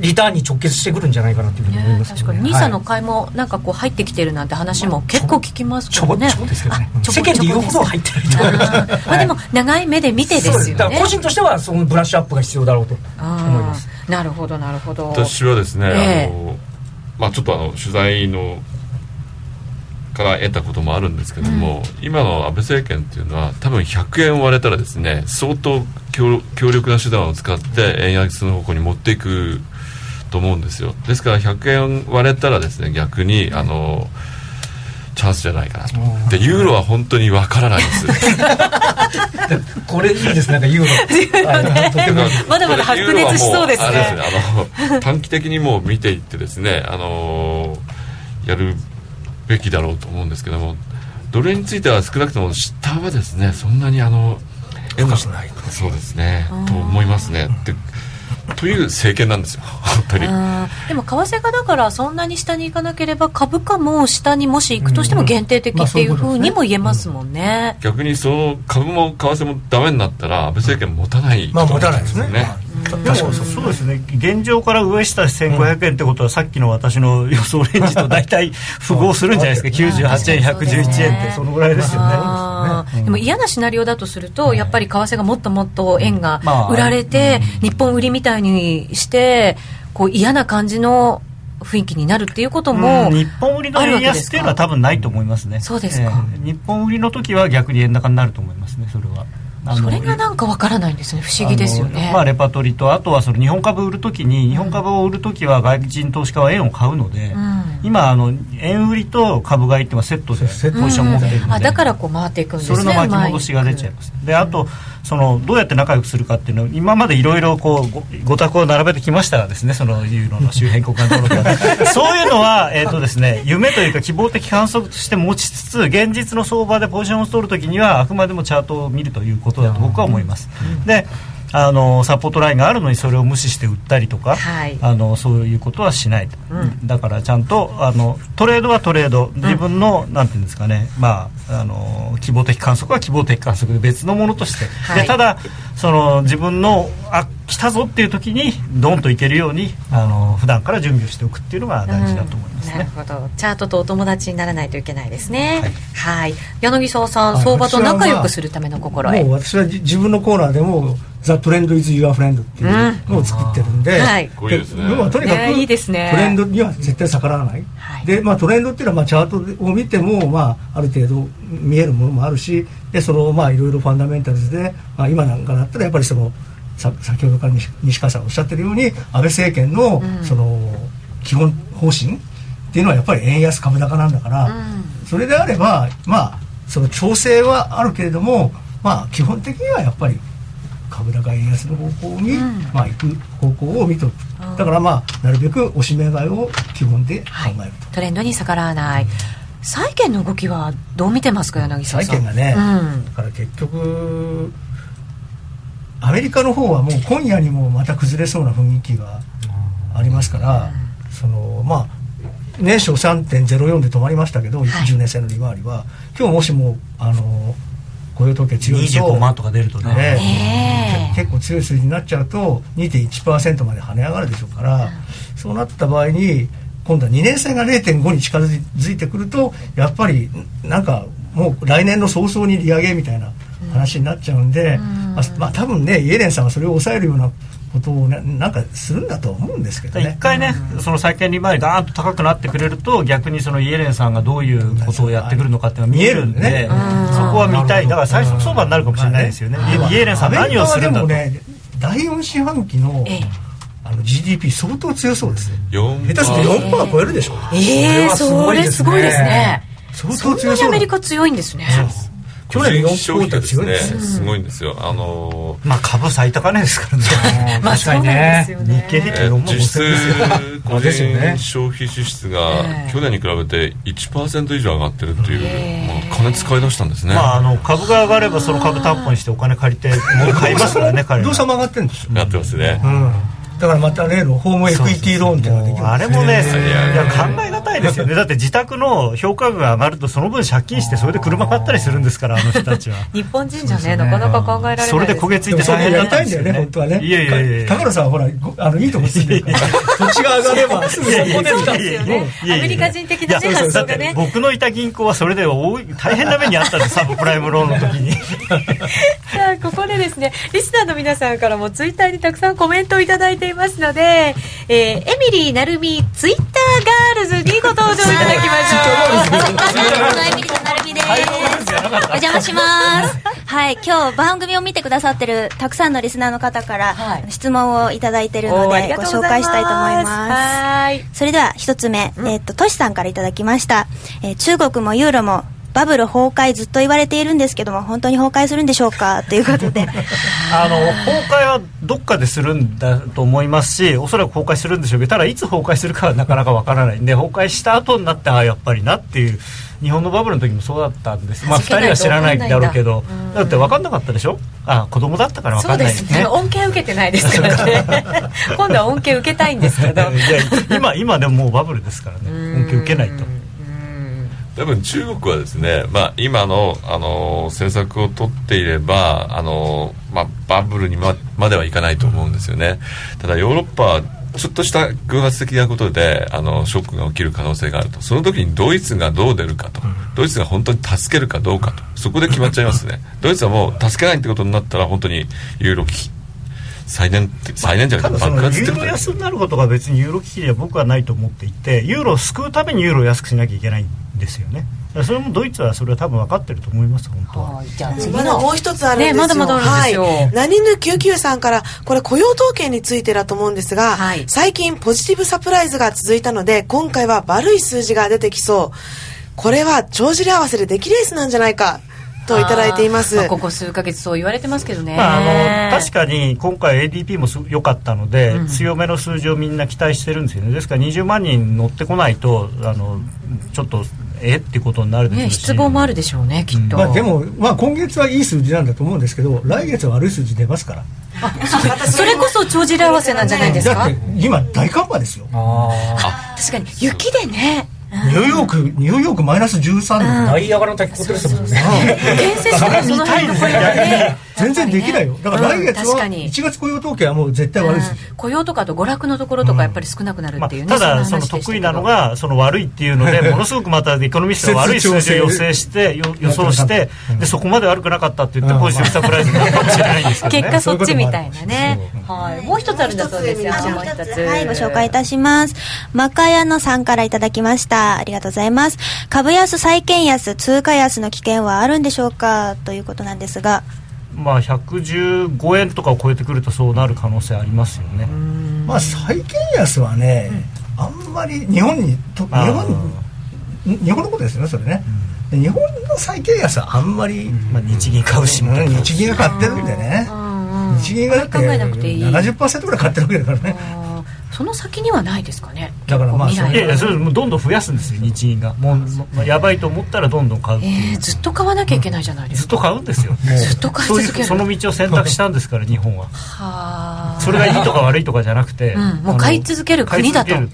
Speaker 6: リターンに直結してくるんじゃないかなというふうに思い
Speaker 2: ね
Speaker 6: ますけどね。
Speaker 2: 確かに。NISA の
Speaker 6: はい
Speaker 2: 買いもなんかこう入ってきてるなんて話も結構聞きます
Speaker 6: ちょこ
Speaker 2: からね
Speaker 6: ちょこですけどね。世間で言うほど入ってないと思います。
Speaker 2: まあでも長い目で見てですよね。
Speaker 6: そうだから個人としてはそのブラッシュアップが必要だろうと思います。
Speaker 2: なるほどなるほど。
Speaker 5: 私はですね、
Speaker 2: ええ。
Speaker 5: あのまあ、ちょっとあの取材のから得たこともあるんですけども、今の安倍政権っていうのは多分100円割れたらですね相当強強力な手段を使って円安の方向に持っていくと思うんですよ。ですから100円割れたらですね逆にあのチャンスじゃないかなと。でユーロは本当にわからないです
Speaker 6: これいいです。なんか言う のはいとてもいい
Speaker 2: まだまだ白熱しそうですね。
Speaker 5: あれですねあの短期的にもう見ていってですねあのやるべきだろうと思うんですけどもドル円については少なくとも下はですね。そんなにあの
Speaker 4: 深くない
Speaker 5: そうですね。と思いますね。でという政権なんですよ。本当に。
Speaker 2: でも為替がだからそんなに下に行かなければ株価も下にもし行くとしても限定的っていうふうにも言えますもんね。
Speaker 5: 逆にその株も為替もダメになったら安倍政権持たない
Speaker 4: まあ持たないですね。
Speaker 3: 確かに。そうですね。現状から上下1500円ってことはさっきの私の予想レンジと大体符合するんじゃないですか。98円111円ってそのぐらいですよね。
Speaker 2: でも嫌なシナリオだとすると、やっぱり為替がもっともっと円が
Speaker 3: まあ。
Speaker 2: 売られて、日本売りみたいにしてこう嫌な感じの雰囲気になるっていうことも、
Speaker 3: うん日本売りの円安っていうのは多分ないと思いますね。
Speaker 2: そうですか。
Speaker 3: ええ。日本売りの時は逆に円高になると思いますねそれは
Speaker 2: それがなんかわからないんですね。不思議ですよね。
Speaker 3: まあ、レパートリーとあとはその日本株売るときに日本株を売るときは外人投資家は円を買うので、
Speaker 2: うん。
Speaker 3: 今あの円売りと株買いっていうのはセットでポジションを持ってるので、
Speaker 2: あだからこう回っていくんですね
Speaker 3: それの巻き戻しが出ちゃいます。であとそのどうやって仲良くするかっていうのを今までいろいろこうごご託を並べてきましたがですねそのユーロの周辺国間登録はそういうのは、えーとですね、夢というか希望的観測として持ちつつ現実の相場でポジションを取るときにはあくまでもチャートを見るということだと僕は思います。であのサポートラインがあるのにそれを無視して売ったりとか、
Speaker 2: はい。
Speaker 3: あのそういうことはしないと、
Speaker 2: うん。
Speaker 3: だからちゃんとあのトレードはトレード。自分の、なんていうんですかね。まああの希望的観測は希望的観測で別のものとして、
Speaker 2: はい。
Speaker 3: でただその自分のあ来たぞっていう時にドンといけるようにあの普段から準備をしておくっていうのが大事だと思います
Speaker 2: なる
Speaker 3: ね。
Speaker 2: ほど。チャートとお友達にならないといけないですね。
Speaker 3: はい。
Speaker 2: はい、柳沢さん、
Speaker 4: はい
Speaker 2: 相場と仲良くするための心得、
Speaker 4: もう私はじ自分のコーナーでも「ザ・トレンド・イズ・ユア・フレンド」っていうのを作ってるんで、
Speaker 2: うん
Speaker 4: とにかく、
Speaker 2: ねいいですね。
Speaker 4: トレンドには絶対逆らわない、
Speaker 2: はい。
Speaker 4: で、まあ、トレンドっていうのはまあチャートを見ても、まあ、ある程度見えるものもあるしでそのまあいろいろファンダメンタルズで、まあ、今なんかだったらやっぱりそのさ先ほどから西西川さんおっしゃってるように安倍政権のその基本方針っていうのはやっぱり円安株高なんだから、それであればまあその調整はあるけれどもまあ基本的にはやっぱり株高円安の方向に、まあ、行く方向を見ておくだからまあなるべく押し目買いを基本で考えると、
Speaker 2: トレンドに逆らわない。債券の動きはどう見てますか柳沢さん？
Speaker 4: 債券がね、
Speaker 2: うん。
Speaker 4: だから結局アメリカの方はもう今夜にもまた崩れそうな雰囲気がありますから、そのまあ年初3.04で止まりましたけど、10年生の利回りは今日もしもあの雇用統計強いと
Speaker 3: 25万とか出るとね。
Speaker 2: ね
Speaker 4: 結構強い数字になっちゃうと2.1%まで跳ね上がるでしょうから、そうなった場合に今度は2年生が0.5に近づいてくるとやっぱりなんかもう来年の早々に利上げみたいな話になっちゃうんで、まあ、まあ多分ねイエレンさんはそれを抑えるようなこことをななんかするんだと思うんですけどね。
Speaker 3: 一回ね、その債券利回りガーンと高くなってくれると逆にそのイエレンさんがどういうことをやってくるのかっていうのが見えるんで、
Speaker 4: ね。
Speaker 3: そこは見たい。だから最速相場になるかもしれないですよね、イエレンさん何をするんだと、
Speaker 4: 第4四半期の,、あの GDP 相当強そうですね。
Speaker 5: 4%
Speaker 4: 下手すると4%超えるでしょ。
Speaker 2: ええそれすごいですね。
Speaker 4: 相当強そう
Speaker 2: アメリカ強いんですね
Speaker 4: 去年の
Speaker 5: 消費がですね
Speaker 4: 4%強いです
Speaker 5: すごいんですよ。あの
Speaker 3: まあ株最高値ですからね。
Speaker 6: まあ確かにね。
Speaker 3: 日経平均4万5000
Speaker 5: 実質
Speaker 3: ですよ
Speaker 5: 個人消費支出が
Speaker 2: ええ。
Speaker 5: 去年に比べて1%以上上がってるっていう、まあ、金使い出したんですね、
Speaker 3: まあ、あの株が上がればその株担保にしてお金借りて物買いますからね 彼ら。
Speaker 4: 不動産も上がってるんですよ、
Speaker 5: やってますね、
Speaker 4: うん、だからまた例のホームエクイティローンっていうのができる
Speaker 3: あれもね、い
Speaker 5: や
Speaker 3: や考え難いですよね。だって自宅の評価額が上がるとその分借金してそれで車買ったりするんですからあの人たちは。
Speaker 2: 日本人じゃねなかなか考えられない
Speaker 3: それで焦げついて大変だったんですよね。
Speaker 4: でもそれやりたいんだよね本当はね。
Speaker 3: いやいやいや。
Speaker 4: 高野さんはほらごあのいいとこ住んでるから。土地が上がれば。すぐそこで
Speaker 2: すよね。アメリカ人的なね発想がね。
Speaker 3: だって僕のいた銀行はそれで大変な目にあったんですサブプライムローンの時に。
Speaker 2: さあここでですねリスナーの皆さんからもツイッターにたくさんコメントをいたていますので、えー、エミリーなるみツイッターガールズにご登場いただきましょう
Speaker 8: エミリーなるみです。お邪魔します。はい、今日番組を見てくださってるたくさんのリスナーの方から、
Speaker 2: はい
Speaker 8: 質問をいただいてるのでご紹介したいと思います。
Speaker 2: はい
Speaker 8: それでは一つ目、えっと、トシさんからいただきました。えー中国もユーロもバブル崩壊ずっと言われているんですけども、本当に崩壊するんでしょうか？ということで。
Speaker 3: あの崩壊はどっかでするんだと思いますしおそらく崩壊するんでしょうけどただいつ崩壊するかはなかなかわからないんで崩壊した後になってああやっぱりなっていう日本のバブルの時もそうだったんです。まあ2人は知らないだろうけどだって分かんなかったでしょ？あ子供だったから分
Speaker 2: そ
Speaker 3: かない
Speaker 2: うんですね。恩恵受けてないです からね今度は恩恵受けたいんですけど。
Speaker 3: いや今今でももうバブルですからね。恩恵受けないと
Speaker 5: 多分中国はですね、まあ、今の、あの政策を取っていれば、あのまあ、バブルにままではいかないと思うんですよね。ただヨーロッパはちょっとした偶発的なことであのショックが起きる可能性があると。その時にドイツがどう出るかと、ドイツが本当に助けるかどうかと。そこで決まっちゃいますね。ドイツはもう助けないってことになったら本当にユーロ危機。再燃って再燃じゃな爆
Speaker 3: だそのユーロ安になることが別にユーロ危機では僕はないと思っていてユーロを救うためにユーロを安くしなきゃいけない。んですよね。それもドイツはそれは多分分かってると思います本当は。
Speaker 2: はい。じゃあ次
Speaker 9: まだ
Speaker 2: の
Speaker 9: もう一つあるんですよ。
Speaker 2: ねまだまだあるんですよ。
Speaker 9: はい。何ぬ99さんから、これ雇用統計についてだと思うんですが、
Speaker 2: はい。
Speaker 9: 最近ポジティブサプライズが続いたので、今回は悪い数字が出てきそう。これは帳尻合わせで出来レースなんじゃないか、といただいています。
Speaker 2: あーここ数ヶ月そう言われてますけどね、
Speaker 3: まあ、あの確かに今回 ADP もす良かったので、
Speaker 2: うん。
Speaker 3: 強めの数字をみんな期待してるんですよね。ですから20万人乗ってこないとあのちょっとえっていうことになるでしょ
Speaker 2: ね
Speaker 3: うし。
Speaker 2: 失望もあるでしょうねきっと、
Speaker 4: まあ、でも、まあ、今月はいい数字なんだと思うんですけど来月は悪い数字出ますから。
Speaker 2: それこそ帳尻合わせなんじゃないですか？
Speaker 4: だって今大寒波ですよ。
Speaker 6: あ
Speaker 2: 確かに雪でね
Speaker 4: ニューヨークニューヨークマイナス13度、
Speaker 6: あナイアガラの滝こってる人もんね。
Speaker 2: 建設とかその辺のこれはね。
Speaker 4: 全然できないよ。だから来月は
Speaker 2: うん確かに。
Speaker 4: 1月雇用統計はもう絶対悪い数字、
Speaker 2: 雇用とかあと娯楽のところとかやっぱり少なくなる
Speaker 3: ま
Speaker 2: っていうね、
Speaker 3: あ、ただその得意なのがその悪いっていうので ものすごくまたエコノミストが悪い数字を予想してよ予想してでそこまで悪くなかったって言ってポジティブサプライズになるかもしれないんですけどね
Speaker 2: 結果そっちみたいなね。はい。もう一つあるんだそうです。よ
Speaker 8: あもう
Speaker 2: 一つ。
Speaker 8: はい、ご紹介いたします。マカヤノさんからいただきました。ありがとうございます。株安、債券安、通貨安の危険はあるんでしょうか？ということなんですが。
Speaker 3: まあ115円とかを超えてくるとそうなる可能性ありますよね。
Speaker 4: まあ債券安はね、あんまり日本にと日本に日本のことですよねそれね、で日本の債券安はあんまり、
Speaker 3: まあ、日銀買うしみたいな
Speaker 4: 日銀が買ってるんでね、日銀がだって
Speaker 2: 考えなくていい。
Speaker 4: 70%ぐらい買ってるわけだからね
Speaker 2: その先にはないですかね。
Speaker 4: だからまあ
Speaker 3: いやいやそれもうどんどん増やすんですよ日銀が。もう、まあ、やばいと思ったらどんどん買う
Speaker 2: えー、ずっと買わなきゃいけないじゃないですか。
Speaker 3: ずっと買うんですよ。もう
Speaker 2: ずっと買い続ける。
Speaker 3: そういうその道を選択したんですから日本は。
Speaker 2: はあ。
Speaker 3: それがいいとか悪いとかじゃなくて、
Speaker 2: うん。もう買い続ける国だと。
Speaker 3: もう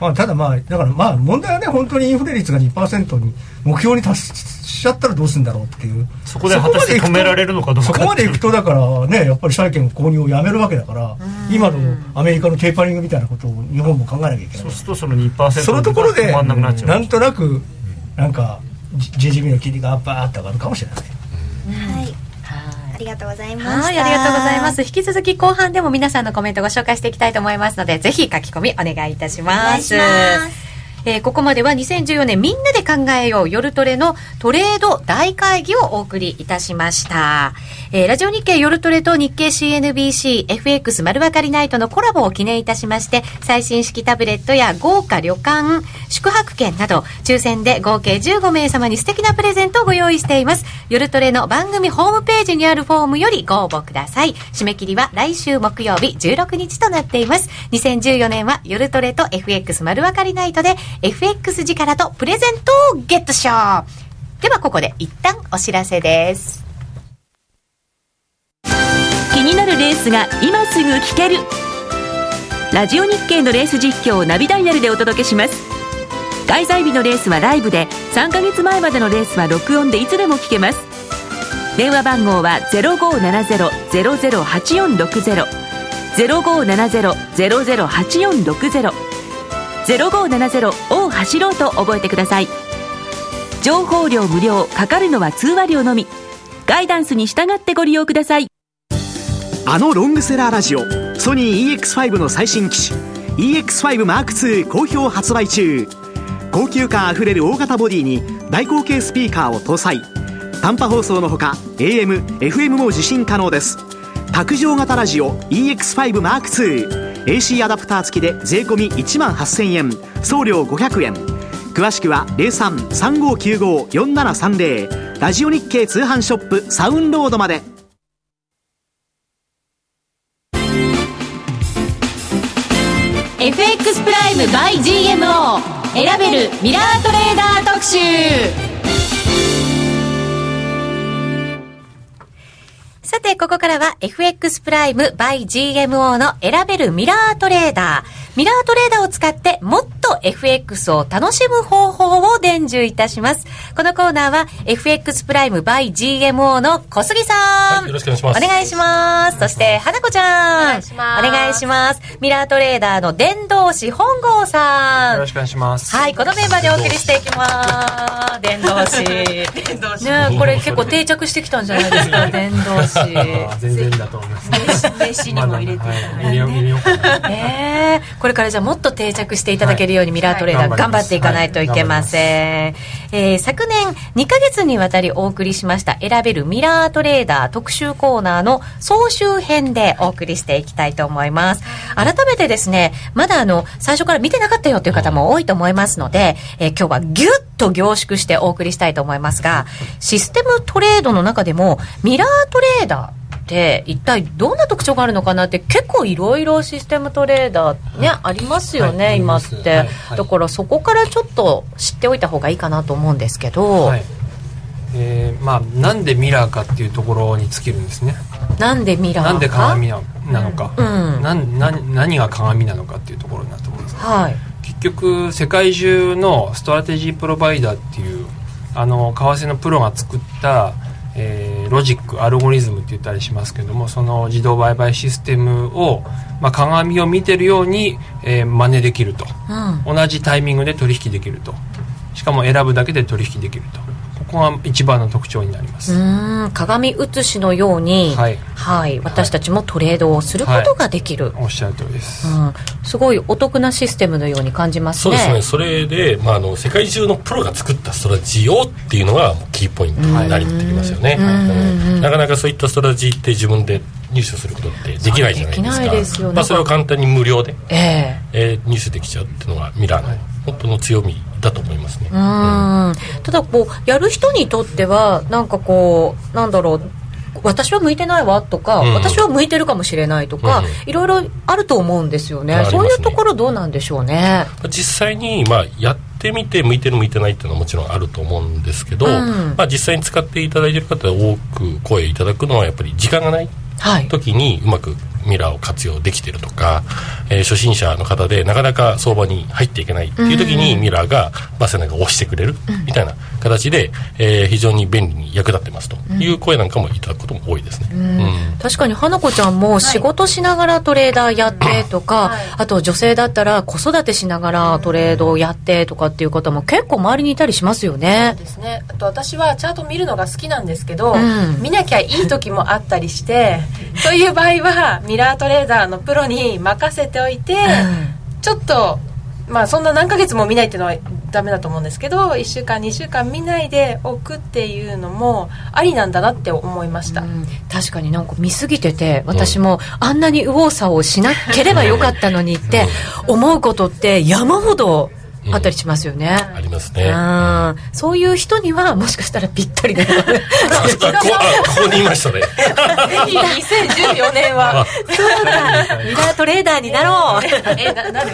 Speaker 4: まあ、ただまあだからまあ問題はね本当にインフレ率が2%に目標に達しちゃったらどうするんだろうっていう。
Speaker 3: そこで果たして止められるのかどうか
Speaker 4: そこまでいくとだからねやっぱり債券購入をやめるわけだから今のアメリカのテーパリングみたいなことを日本も考えなきゃいけない。
Speaker 3: そうするとその2%
Speaker 4: そのところで
Speaker 3: 止まんなくなっちゃう。
Speaker 4: なんとなくなんか GDP の金利がバーッと上がるかもしれない。
Speaker 8: はい。ありがとうございました
Speaker 2: はい、ありがとうございます。引き続き後半でも皆さんのコメントご紹介していきたいと思いますので、ぜひ書き込みお願いいた
Speaker 8: します。
Speaker 2: えーここまでは2014年みんなで考えよう夜トレのトレード大会議をお送りいたしました。えーラジオ日経夜トレと日経 CNBC FX 丸分かりナイトのコラボを記念いたしまして、最新式タブレットや豪華旅館、宿泊券など、抽選で合計15名様に素敵なプレゼントをご用意しています。夜トレの番組ホームページにあるフォームよりご応募ください。締め切りは来週木曜日16日となっています。2014年は夜トレと FX 丸分かりナイトで FX 力とプレゼントをゲットしよう。ではここで一旦お知らせです。
Speaker 10: 気になるレースが今すぐ聞ける。ラジオ日経のレース実況をナビダイヤルでお届けします。開催日のレースはライブで3ヶ月前までのレースは録音でいつでも聞けます。電話番号は0570-008460 0570-008460 0570を走ろうと覚えてください。情報量無料かかるのは通話料のみ。ガイダンスに従ってご利用ください。
Speaker 11: あのロングセラーラジオソニー EX5 の最新機種 EX5M2 好評発売中。高級感あふれる大型ボディに大口径スピーカーを搭載。短波放送のほか AM、FM も受信可能です。卓上型ラジオ AC アダプター付きで税込1万8000円。送料500円。詳しくは0335954730ラジオ日経通販ショップサウンロードまで。
Speaker 1: FX プライム by GMO 選べるミラートレーダー特集。
Speaker 2: さて、ここからは FX プライム by GMO の選べるミラートレーダー。ミラートレーダーを使ってもっと FX を楽しむ方法を伝授いたします。このコーナーは FX プライム by GMO の小杉さん。
Speaker 12: よろしくお願いします。
Speaker 2: お願いします。そして、花子ちゃん。お願いします。お願いします。ミラートレーダーの伝道師本郷さん。
Speaker 13: よろしくお願いします。
Speaker 2: はい、このメンバーでお送りしていきます。伝道師。伝道師。ねこれ結構定着してきたんじゃないですか、伝道師。
Speaker 13: 全然だと思います。
Speaker 2: 名詞にも入れていこれからじゃあもっと定着していただけるようにミラートレーダー
Speaker 13: はい
Speaker 2: 頑張っていかないといけません、えー昨年2ヶ月にわたりお送りしました選べるミラートレーダー特集コーナーの総集編でお送りしていきたいと思います。改めてですねまだあの最初から見てなかったよという方も多いと思いますので、えー今日はギュッと凝縮してお送りしたいと思いますがシステムトレードの中でもミラートレーダーって一体どんな特徴があるのかなって結構いろいろシステムトレーダーね、ありますよね、
Speaker 13: はい。
Speaker 2: 今って、
Speaker 13: はい。はい。
Speaker 2: だからそこからちょっと知っておいた方がいいかなと思うんですけど、
Speaker 13: はい。えー、まあなんでミラーかっていうところに尽きるんですね。
Speaker 2: なんでミラーか？
Speaker 13: なんで鏡ななのか、
Speaker 2: うん。
Speaker 13: なんなん何が鏡なのかっていうところになると思うんです。
Speaker 2: はい。
Speaker 13: 結局世界中のストラテジープロバイダーっていうあの為替のプロが作った、えーロジックアルゴリズムって言ったりしますけどもその自動売買システムを、まあ、鏡を見てるように、えー真似できると。
Speaker 2: うん。
Speaker 13: 同じタイミングで取引できると。しかも選ぶだけで取引できるとここが一番の特徴になります、
Speaker 2: うーん。鏡写しのように、
Speaker 13: はい。
Speaker 2: はい、私たちもトレードをすることができる、
Speaker 13: おっしゃる通りです、
Speaker 2: うん、すごいお得なシステムのように感じますね。
Speaker 12: そうですね、それで、まあ、あの世界中のプロが作ったストラテジーをっていうのがキーポイントになりってきますよね、うん。なかなかそういったストラテジーって自分で入手することってできないじゃないですか。
Speaker 2: ですよね。
Speaker 12: まあ、それを簡単に無料で、
Speaker 2: ええ。
Speaker 12: えー入手できちゃうっていうのがミラーの本当の強みだと思いますね、
Speaker 2: うん。ただこうやる人にとってはなんかこうなんだろう私は向いてないわとか、
Speaker 12: うん。
Speaker 2: 私は向いてるかもしれないとか、
Speaker 12: うん。
Speaker 2: いろいろあると思うんですよね。
Speaker 12: ね。
Speaker 2: そういうところどうなんでしょうね。
Speaker 12: 実際に、まあ、やってみて向いてる向いてないっていうのはもちろんあると思うんですけど、
Speaker 2: うん。
Speaker 12: まあ、実際に使っていただいている方多く声いただくのはやっぱり時間がない。時にうまくミラーを活用できてるとか、えー初心者の方でなかなか相場に入っていけないっていう時にミラーがバセナが押してくれるみたいな形で、えー非常に便利に役立ってますと。いう声なんかもいただくことも多いですね。うん。
Speaker 2: 確かに花子ちゃんも仕事しながらトレーダーやってとか、あと女性だったら子育てしながらトレードをやってとかっていう方も結構周りにいたりしますよね。
Speaker 14: そうですね。あと私はチャート見るのが好きなんですけど、
Speaker 2: うん。
Speaker 14: 見なきゃいい時もあったりしてそういう場合はミラートレーダーのプロに任せておいて、ちょっとまあそんな何ヶ月も見ないっていうのはダメだと思うんですけど1週間2週間見ないでおくっていうのもありなんだなって思いました、
Speaker 2: 確かになんか見すぎてて私もあんなに右往左往しなければよかったのにって思うことって山ほどあったりしますよね、
Speaker 12: ありますね。
Speaker 2: うん。そういう人にはもしかしたらぴったりだよね。
Speaker 12: あこあここにいましたね。
Speaker 14: ぜひ2014年は
Speaker 2: そうだ。ミラートレーダーになろう。
Speaker 14: えななる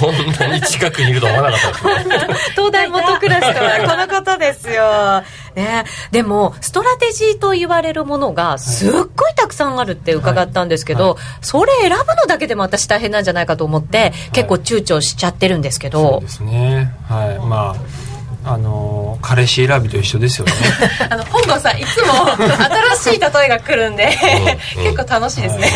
Speaker 12: こんなに近くにいると思わなかったですね。
Speaker 2: 東大元暮らしとはこのことですよ。ね、でもストラテジーと言われるものがすっごいたくさんあるって伺ったんですけど、それ選ぶのだけでも私大変なんじゃないかと思って、結構躊躇しちゃってるんですけど、
Speaker 13: ですね。はい。まああのー彼氏選びと一緒ですよね。
Speaker 14: あの本郷さんいつも新しい例えが来るんで結構楽しいですね、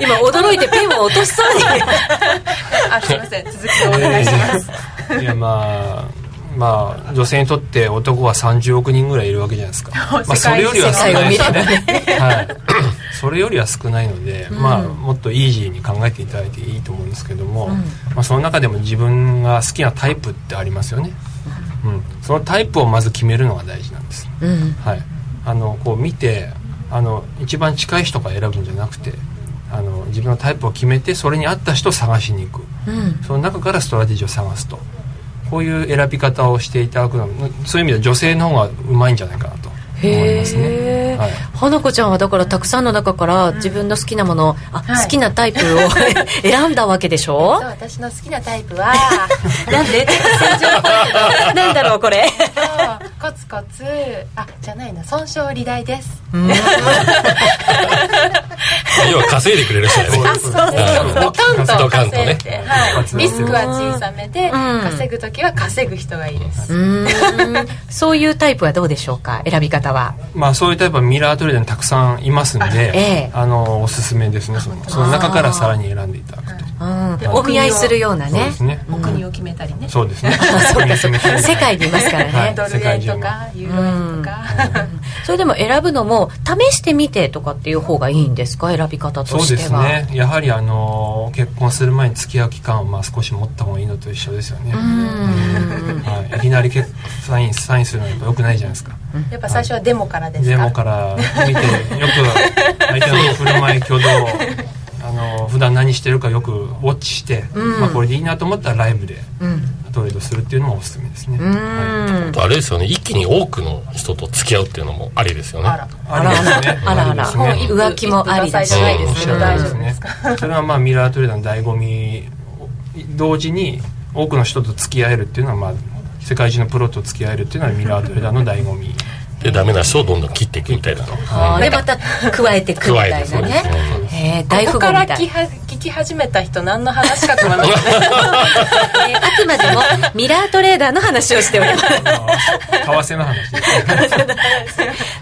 Speaker 2: 今驚いてペンを落としそうに。
Speaker 14: あすいません。続きをお願いします。
Speaker 13: いやまあまあ女性にとって男は30億人ぐらいいるわけじゃないですか、まあ、それよりは少ないですねはい、それよりは少ないので、まあ、もっとイージーに考えていただいていいと思うんですけども、まあ、その中でも自分が好きなタイプってありますよね、うん、そのタイプをまず決めるのが大事なんです、
Speaker 2: うん。
Speaker 13: はい、あのこう見てあの一番近い人から選ぶんじゃなくてあの自分のタイプを決めてそれに合った人を探しに行く、
Speaker 2: うん。
Speaker 13: その中からストラテジーを探すとこういう選び方をしていただくのはそういう意味では女性の方がうまいんじゃないかなと思いますね、はい、
Speaker 2: 花子ちゃんはだからたくさんの中から自分の好きなもの、あ
Speaker 14: はい。
Speaker 2: 好きなタイプを 選んだわけでしょ？
Speaker 14: そう私の好きなタイプは
Speaker 2: なんで？なんだろうこれ。
Speaker 14: コツコツ。あじゃないな損傷利大です
Speaker 12: 要は稼いでくれる人だよね。
Speaker 14: あそうですドカンと
Speaker 12: ドカンとね
Speaker 14: 稼いで、はい、リスクは小さめで、
Speaker 2: ん。
Speaker 14: 稼ぐ時は稼ぐ人がいいです、
Speaker 2: そういうタイプはどうでしょうか？選び方は。
Speaker 13: まあ、そういうタイプはミラートレーダーにたくさんいますんで、
Speaker 2: ええ。
Speaker 13: あのおすすめですね。その中からさらに選んでいただくと。
Speaker 2: うんお見合いするような
Speaker 13: そうで
Speaker 2: ね。
Speaker 13: すね
Speaker 14: お国を決めたりね、
Speaker 13: そうですね。
Speaker 2: そうかそうか世界にいますからね、
Speaker 13: はい。
Speaker 14: ドル円とかユーロ円とか、
Speaker 2: それでも選ぶのも試してみてとかっていう方がいいんですか？選び方と
Speaker 13: そう
Speaker 2: しては。
Speaker 13: ですね。やはりあの結婚する前に付き合う期間をまあ少し持った方がいいのと一緒ですよね、はい、いきなり結サインサインするのはやっぱ良くないじゃないですか。
Speaker 14: やっぱ最初はデモからですか？
Speaker 13: デモから見てよく相手の振る舞い挙動普段何してるかよくウォッチして、
Speaker 2: うん。
Speaker 13: まあ、これでいいなと思ったらライブで
Speaker 2: うん。
Speaker 13: トレードするっていうのもおすすめですね、
Speaker 2: うん。
Speaker 12: あれですよね。一気に多くの人と付き合うっていうのもありですよね。
Speaker 14: あら。
Speaker 13: ありですね
Speaker 2: あら。あら。浮気もありだし
Speaker 14: 一夫多妻じゃないですけど
Speaker 12: うん。
Speaker 14: 大丈夫ですか？
Speaker 13: それはまあミラートレーダーの醍醐味同時に多くの人と付き合えるっていうのはまあ世界中のプロと付き合えるっていうのはミラートレーダーの醍醐味。
Speaker 12: でダメな人をどんどん切っていくみたいな。
Speaker 2: あーでまた加えていくみたいな
Speaker 12: 加え
Speaker 2: ー大富
Speaker 14: ここから聞きは聞き始めた人何の話かと思いました
Speaker 2: えーあくまでもミラートレーダーの話をしております。
Speaker 13: 為替の話。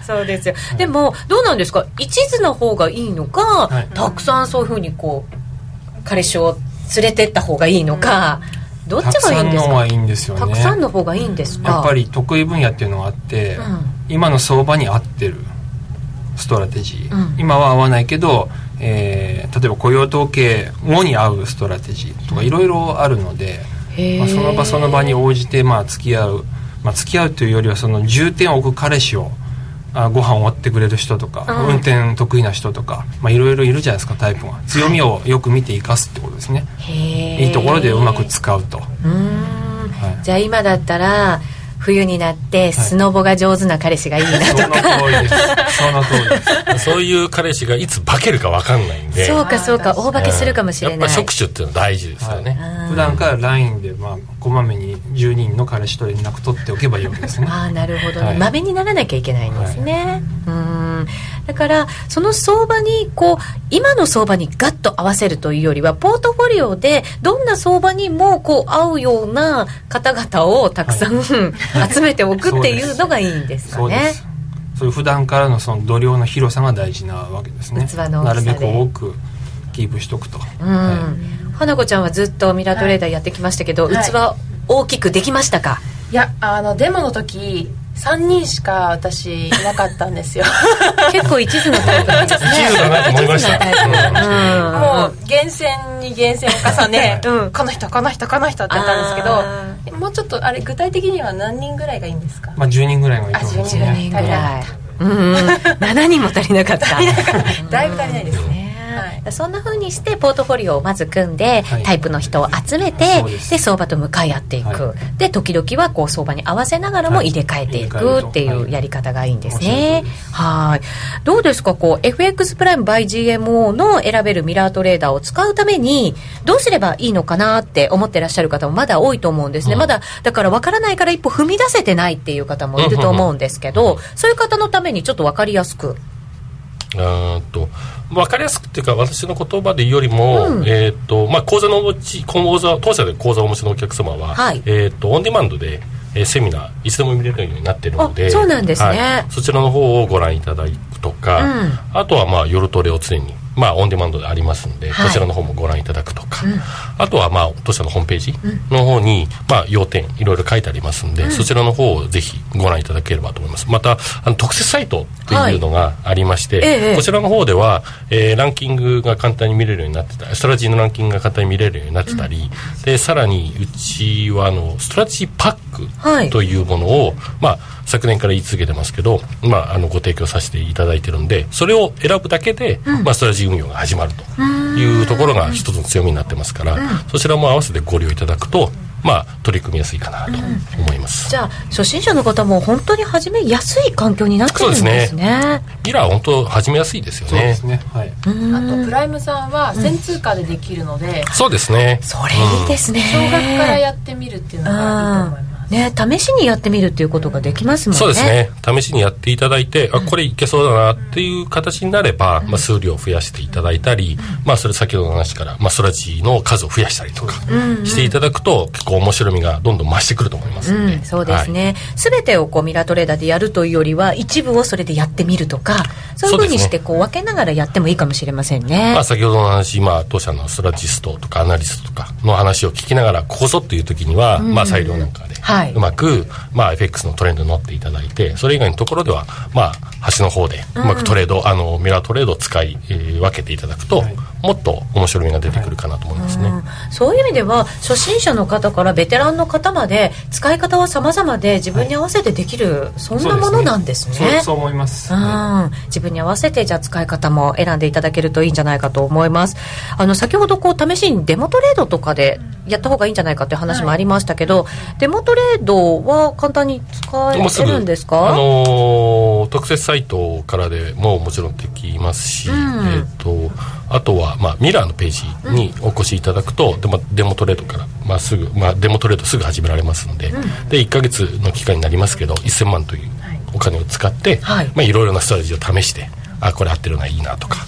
Speaker 2: そうですよ、でもどうなんですか？一途な方がいいのか、
Speaker 13: はい。
Speaker 2: たくさんそういうふうにこう彼氏を連れてった方がいいのか、どっちがいいんですか？
Speaker 13: さんの方がいいんですよね。
Speaker 2: たくさんの方がいいんですか？
Speaker 13: やっぱり得意分野っていうのがあって、
Speaker 2: うん。
Speaker 13: 今の相場に合ってるストラテジー、
Speaker 2: うん。
Speaker 13: 今は合わないけど、えー例えば雇用統計後に合うストラテジーとかいろいろあるので、まあ、その場その場に応じてまあ付き合う、まあ、付き合うというよりはその重点を置く彼氏をあご飯をおごってくれる人とか、
Speaker 2: うん
Speaker 13: 運転得意な人とかまあいろいろいるじゃないですかタイプが。強みをよく見て生かすってことですね、い。いところでうまく使うと、はい。
Speaker 2: じゃあ今だったら冬になってスノボが上手な彼氏がいいな
Speaker 13: その
Speaker 2: とか、
Speaker 13: 通りです。その通りです。
Speaker 12: そういう彼氏がいつ化けるか分かんないんで。
Speaker 2: そうかそうか大化けするかもしれない、
Speaker 12: やっぱ触手っていうのは大事ですよね、
Speaker 2: うん
Speaker 13: 普段から LINE でまあこまめに10人の彼氏と連絡取っておけばいいわけですね。
Speaker 2: ああなるほどね、
Speaker 13: はい。
Speaker 2: まめにならなきゃいけないんですね、うーん。だからその相場にこう今の相場にガッと合わせるというよりはポートフォリオでどんな相場にもこう合うような方々をたくさん、集めておくっていうのがいいんですかね。
Speaker 13: そういう普段からのその度量の広さが大事なわけですね。なるべく多くキープしとくと、
Speaker 2: うん、花子ちゃんはずっとミラートレーダーやってきましたけど、
Speaker 14: はい。
Speaker 2: 器大きくできましたか？
Speaker 14: いやあのデモの時3人しか私いなかったんですよ。
Speaker 2: 結構一途なタイプなんですね。
Speaker 12: 一途だなと思いました。
Speaker 2: うん。
Speaker 14: もう厳選に厳選を重ね、この人この人この人ってやったんですけどもうちょっとあれ具体的には何人ぐらいがいいんですか？
Speaker 13: まあ、10人ぐらいがいいと思います
Speaker 14: あ10
Speaker 13: ね
Speaker 14: 人ぐらい。
Speaker 2: ぐらい。うんうん、7人も足りなかった。
Speaker 14: だいぶ足りないですね、
Speaker 2: そんな風にしてポートフォリオをまず組んで、
Speaker 13: はい。
Speaker 2: タイプの人を集めて
Speaker 13: で
Speaker 2: 相場と向かい合っていく、
Speaker 13: は
Speaker 2: で時々はこう相場に合わせながらも
Speaker 13: はい。
Speaker 2: 入れ替えていくっていうやり方がいいんですね。はい。どうですかこう FX プライム by GMO の選べるミラートレーダーを使うためにどうすればいいのかなって思ってらっしゃる方もまだ多いと思うんですね、
Speaker 12: うん
Speaker 2: まだだからわからないから一歩踏み出せてないっていう方もいると思うんですけど、そういう方のためにちょっとわかりやすく。
Speaker 12: うーんと分かりやすくっていうか私の言葉で言うよりも、
Speaker 2: うん。
Speaker 12: えーとまあ、講座のお持ち講座当社で講座をお持ちのお客様は、
Speaker 2: はい。
Speaker 12: えー、とオンデマンドで、えーセミナーいつでも見れるようになってるので
Speaker 2: あそうなんですね。
Speaker 12: はい。そちらの方をご覧いただくとか、
Speaker 2: うん。
Speaker 12: あとはまあ夜トレを常に、まあ、オンデマンドでありますんで、
Speaker 2: はい。
Speaker 12: こちらの方もご覧いただくとか、あとはまあ当社のホームページの方に、まあ、要点いろいろ書いてありますんで、そちらの方をぜひご覧いただければと思います。またあの特設サイトっていうのがありまして、
Speaker 2: ええ
Speaker 12: こちらの方では、えーランキングが簡単に見れるようになってたストラテジーのランキングが簡単に見れるようになってたり、でさらにうちはあのストラテジーパ
Speaker 2: はい。
Speaker 12: ックというものを、まあ、昨年から言い続けてますけど、まあ、あのご提供させていただいてるんでそれを選ぶだけで、まあ、ストラテジー運用が始まるというところが一つの強みになってますから、そちらも合わせてご利用いただくと、まあ、取り組みやすいかなと思います。
Speaker 2: じゃあ初心者の方も本当に始めやすい環境になってるんですね。
Speaker 12: ですミラーは本当始めやすいですよね。
Speaker 13: そうです。ね。はい。
Speaker 14: あとプライムさんは先通貨でできるので、
Speaker 12: そうですね。
Speaker 2: それいいですね、
Speaker 14: 少額からやってみるっていうのがいいと思います
Speaker 2: ね試しにやってみるっていうことができますもんね。
Speaker 12: そうですね。試しにやっていただいて、あこれいけそうだなっていう形になれば、まあ、数量を増やしていただいたり、まあ、それ先ほどの話から、まあ、ストラテジーの数を増やしたりとかしていただくと、結構面白みがどんどん増してくると思いますので、
Speaker 2: うん、そうですね、すべてをこうミラートレーダーでやるというよりは一部をそれでやってみるとかそういうふうにしてこう分けながらやってもいいかもしれませんね、
Speaker 12: まあ、先ほどの話、まあ、当社のストラテジストとかアナリストとかの話を聞きながらここぞっていう時には、まあ、裁量なんかで
Speaker 2: はい。う
Speaker 12: まく、まあ、FX のトレンドに乗っていただいてそれ以外のところでは、まあ、端の方でうまくトレード、あのミラートレードを使い、えー分けていただくと、もっと面白みが出てくるかなと思いますね。
Speaker 2: うんそういう意味では初心者の方からベテランの方まで使い方は様々で自分に合わせてできる、そんなものなんですね。
Speaker 13: そうそう思います、
Speaker 2: うん、自分に合わせてじゃあ使い方も選んでいただけるといいんじゃないかと思います。あの先ほどこう試しにデモトレードとかでやった方がいいんじゃないかっていう話もありましたけど、デモトレードは簡単に使えるんですか？
Speaker 12: あのー特設サイトからでももちろんできますし、
Speaker 2: うん。
Speaker 12: えっ、とあとは、まあ、ミラーのページにお越しいただくと、でまデモトレードから、まあ、すぐ、まあ、デモトレードすぐ始められますので、で1か月の期間になりますけど1000万というお金を使って、
Speaker 2: はい。
Speaker 12: まあ、いろいろなストラテジーを試してあこれ合ってるないいなとか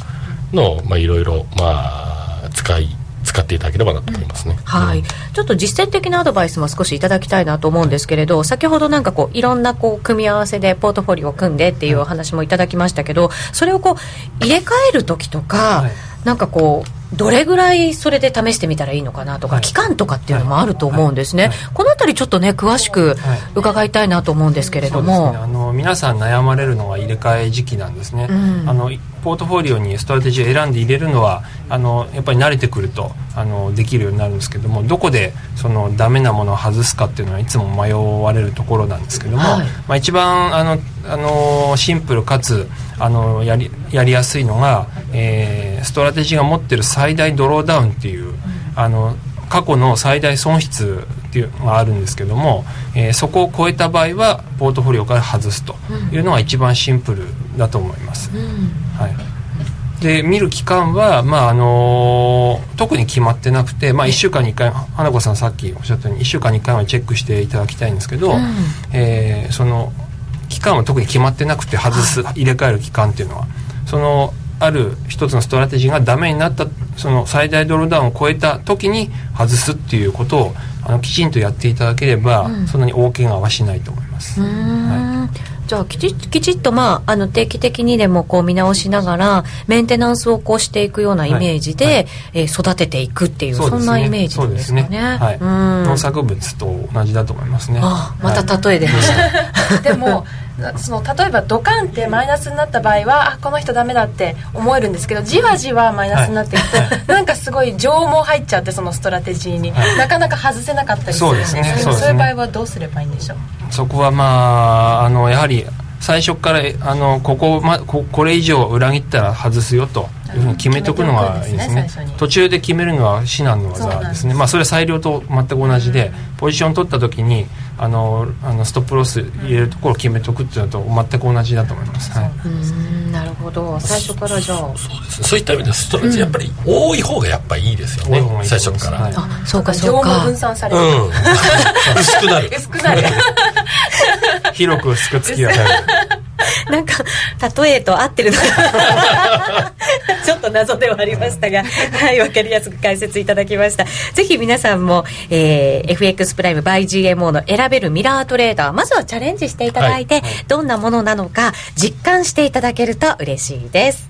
Speaker 12: のを、まあ、いろいろ、まあ、使い使っていただければなと思いますね。
Speaker 2: はい、ちょっと実践的なアドバイスも少しいただきたいなと思うんですけれど先ほどなんかこういろんなこう組み合わせでポートフォリオを組んでっていうお話もいただきましたけどそれをこう入れ替える時とか、
Speaker 13: はい。
Speaker 2: なんかこうどれぐらいそれで試してみたらいいのかなとか、
Speaker 13: はい。
Speaker 2: 期間とかっていうのもあると思うんですね、
Speaker 13: はい。はい。
Speaker 2: このあたりちょっとね詳しく
Speaker 13: はい。
Speaker 2: 伺いたいなと思うんですけれど
Speaker 13: そうですね。
Speaker 2: も、
Speaker 13: あの皆さん悩まれるのは入れ替え時期なんですね、
Speaker 2: うん。
Speaker 13: あのポートフォリオにストラテジーを選んで入れるのはあのやっぱり慣れてくるとあのできるようになるんですけどもどこでそのダメなものを外すかっていうのはいつも迷われるところなんですけども、
Speaker 2: はい
Speaker 13: まあ、一番あのあのシンプルかつあのやりやりやすいのが、えーストラテジーが持ってる最大ドローダウンっていう、あの過去の最大損失っていうのがあるんですけども、えーそこを超えた場合はポートフォリオから外すというのが一番シンプルだと思います。はい、で見る期間は、まああのー特に決まってなくて、まあ、1週間に1回花子さんさっきおっしゃったように1週間に1回はチェックしていただきたいんですけど、えーその期間は特に決まってなくて外す入れ替える期間っていうのはそのある一つのストラテジーがダメになったその最大ドローダウンを超えた時に外すっていうことをあのきちんとやっていただければ、
Speaker 2: うん。
Speaker 13: そんなに大怪我はしないと思います。
Speaker 2: うーんじゃあきちきちっと、まあ、あの定期的にでもこう見直しながらメンテナンスをこうしていくようなイメージで、えー育てていくっていう
Speaker 13: ね。
Speaker 2: んなイメージなんですかね。
Speaker 13: そうですね。はい、
Speaker 2: うん。
Speaker 13: 農作物と同じだと思いますね。
Speaker 2: あまた例え出ました？
Speaker 14: でもその例えばドカンってマイナスになった場合はあこの人ダメだって思えるんですけどじわじわマイナスになっていくと、なんかすごい情も入っちゃってそのストラテジーに、
Speaker 13: はい。
Speaker 14: なかなか外せなかったりするんですけど
Speaker 13: そうですね。そう
Speaker 14: いう場合はどうすればいいんでしょう？
Speaker 13: そこはまああのやはり最初からあのここ,、ま、ここれ以上裏切ったら外すよというふうに決めておくのがいいですね。
Speaker 14: ね
Speaker 13: 途中で決めるのは至難の技ですす。ねまあそれは裁量と全く同じで、ポジション取った時にあのあのストップロス入れるところを決めておくっていうのと全く同じだと思います、はい、
Speaker 2: うんなるほど。最初からじゃあ。
Speaker 12: そういった意味でストレッチやっぱり多い方がやっぱりいいですよね、最初から、
Speaker 13: はい。
Speaker 2: あそうかそうか。
Speaker 14: 分散される、
Speaker 12: うん。薄くなる。
Speaker 14: 薄くなる。
Speaker 13: 広く薄く付き合う
Speaker 2: なんか例えと合ってるのか ちょっと謎ではありましたが はいわかりやすく解説いただきましたぜひ皆さんも、えー FX プライム by GMO の選べるミラートレーダーまずはチャレンジしていただいて、どんなものなのか実感していただけると嬉しいです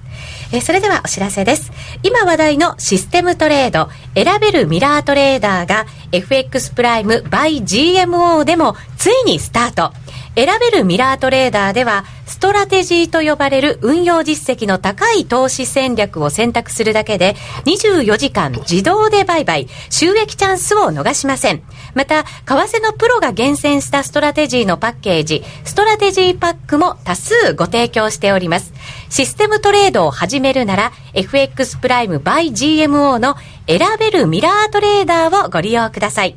Speaker 2: えーそれではお知らせです。今話題のシステムトレード、選べるミラートレーダーが FX プライム by GMO でもついにスタート。選べるミラートレーダーでは、ストラテジーと呼ばれる運用実績の高い投資戦略を選択するだけで、24時間自動で売買、収益チャンスを逃しません。また、為替のプロが厳選したストラテジーのパッケージ、ストラテジーパックも多数ご提供しております。システムトレードを始めるなら、FX プライム by GMO の選べるミラートレーダーをご利用ください。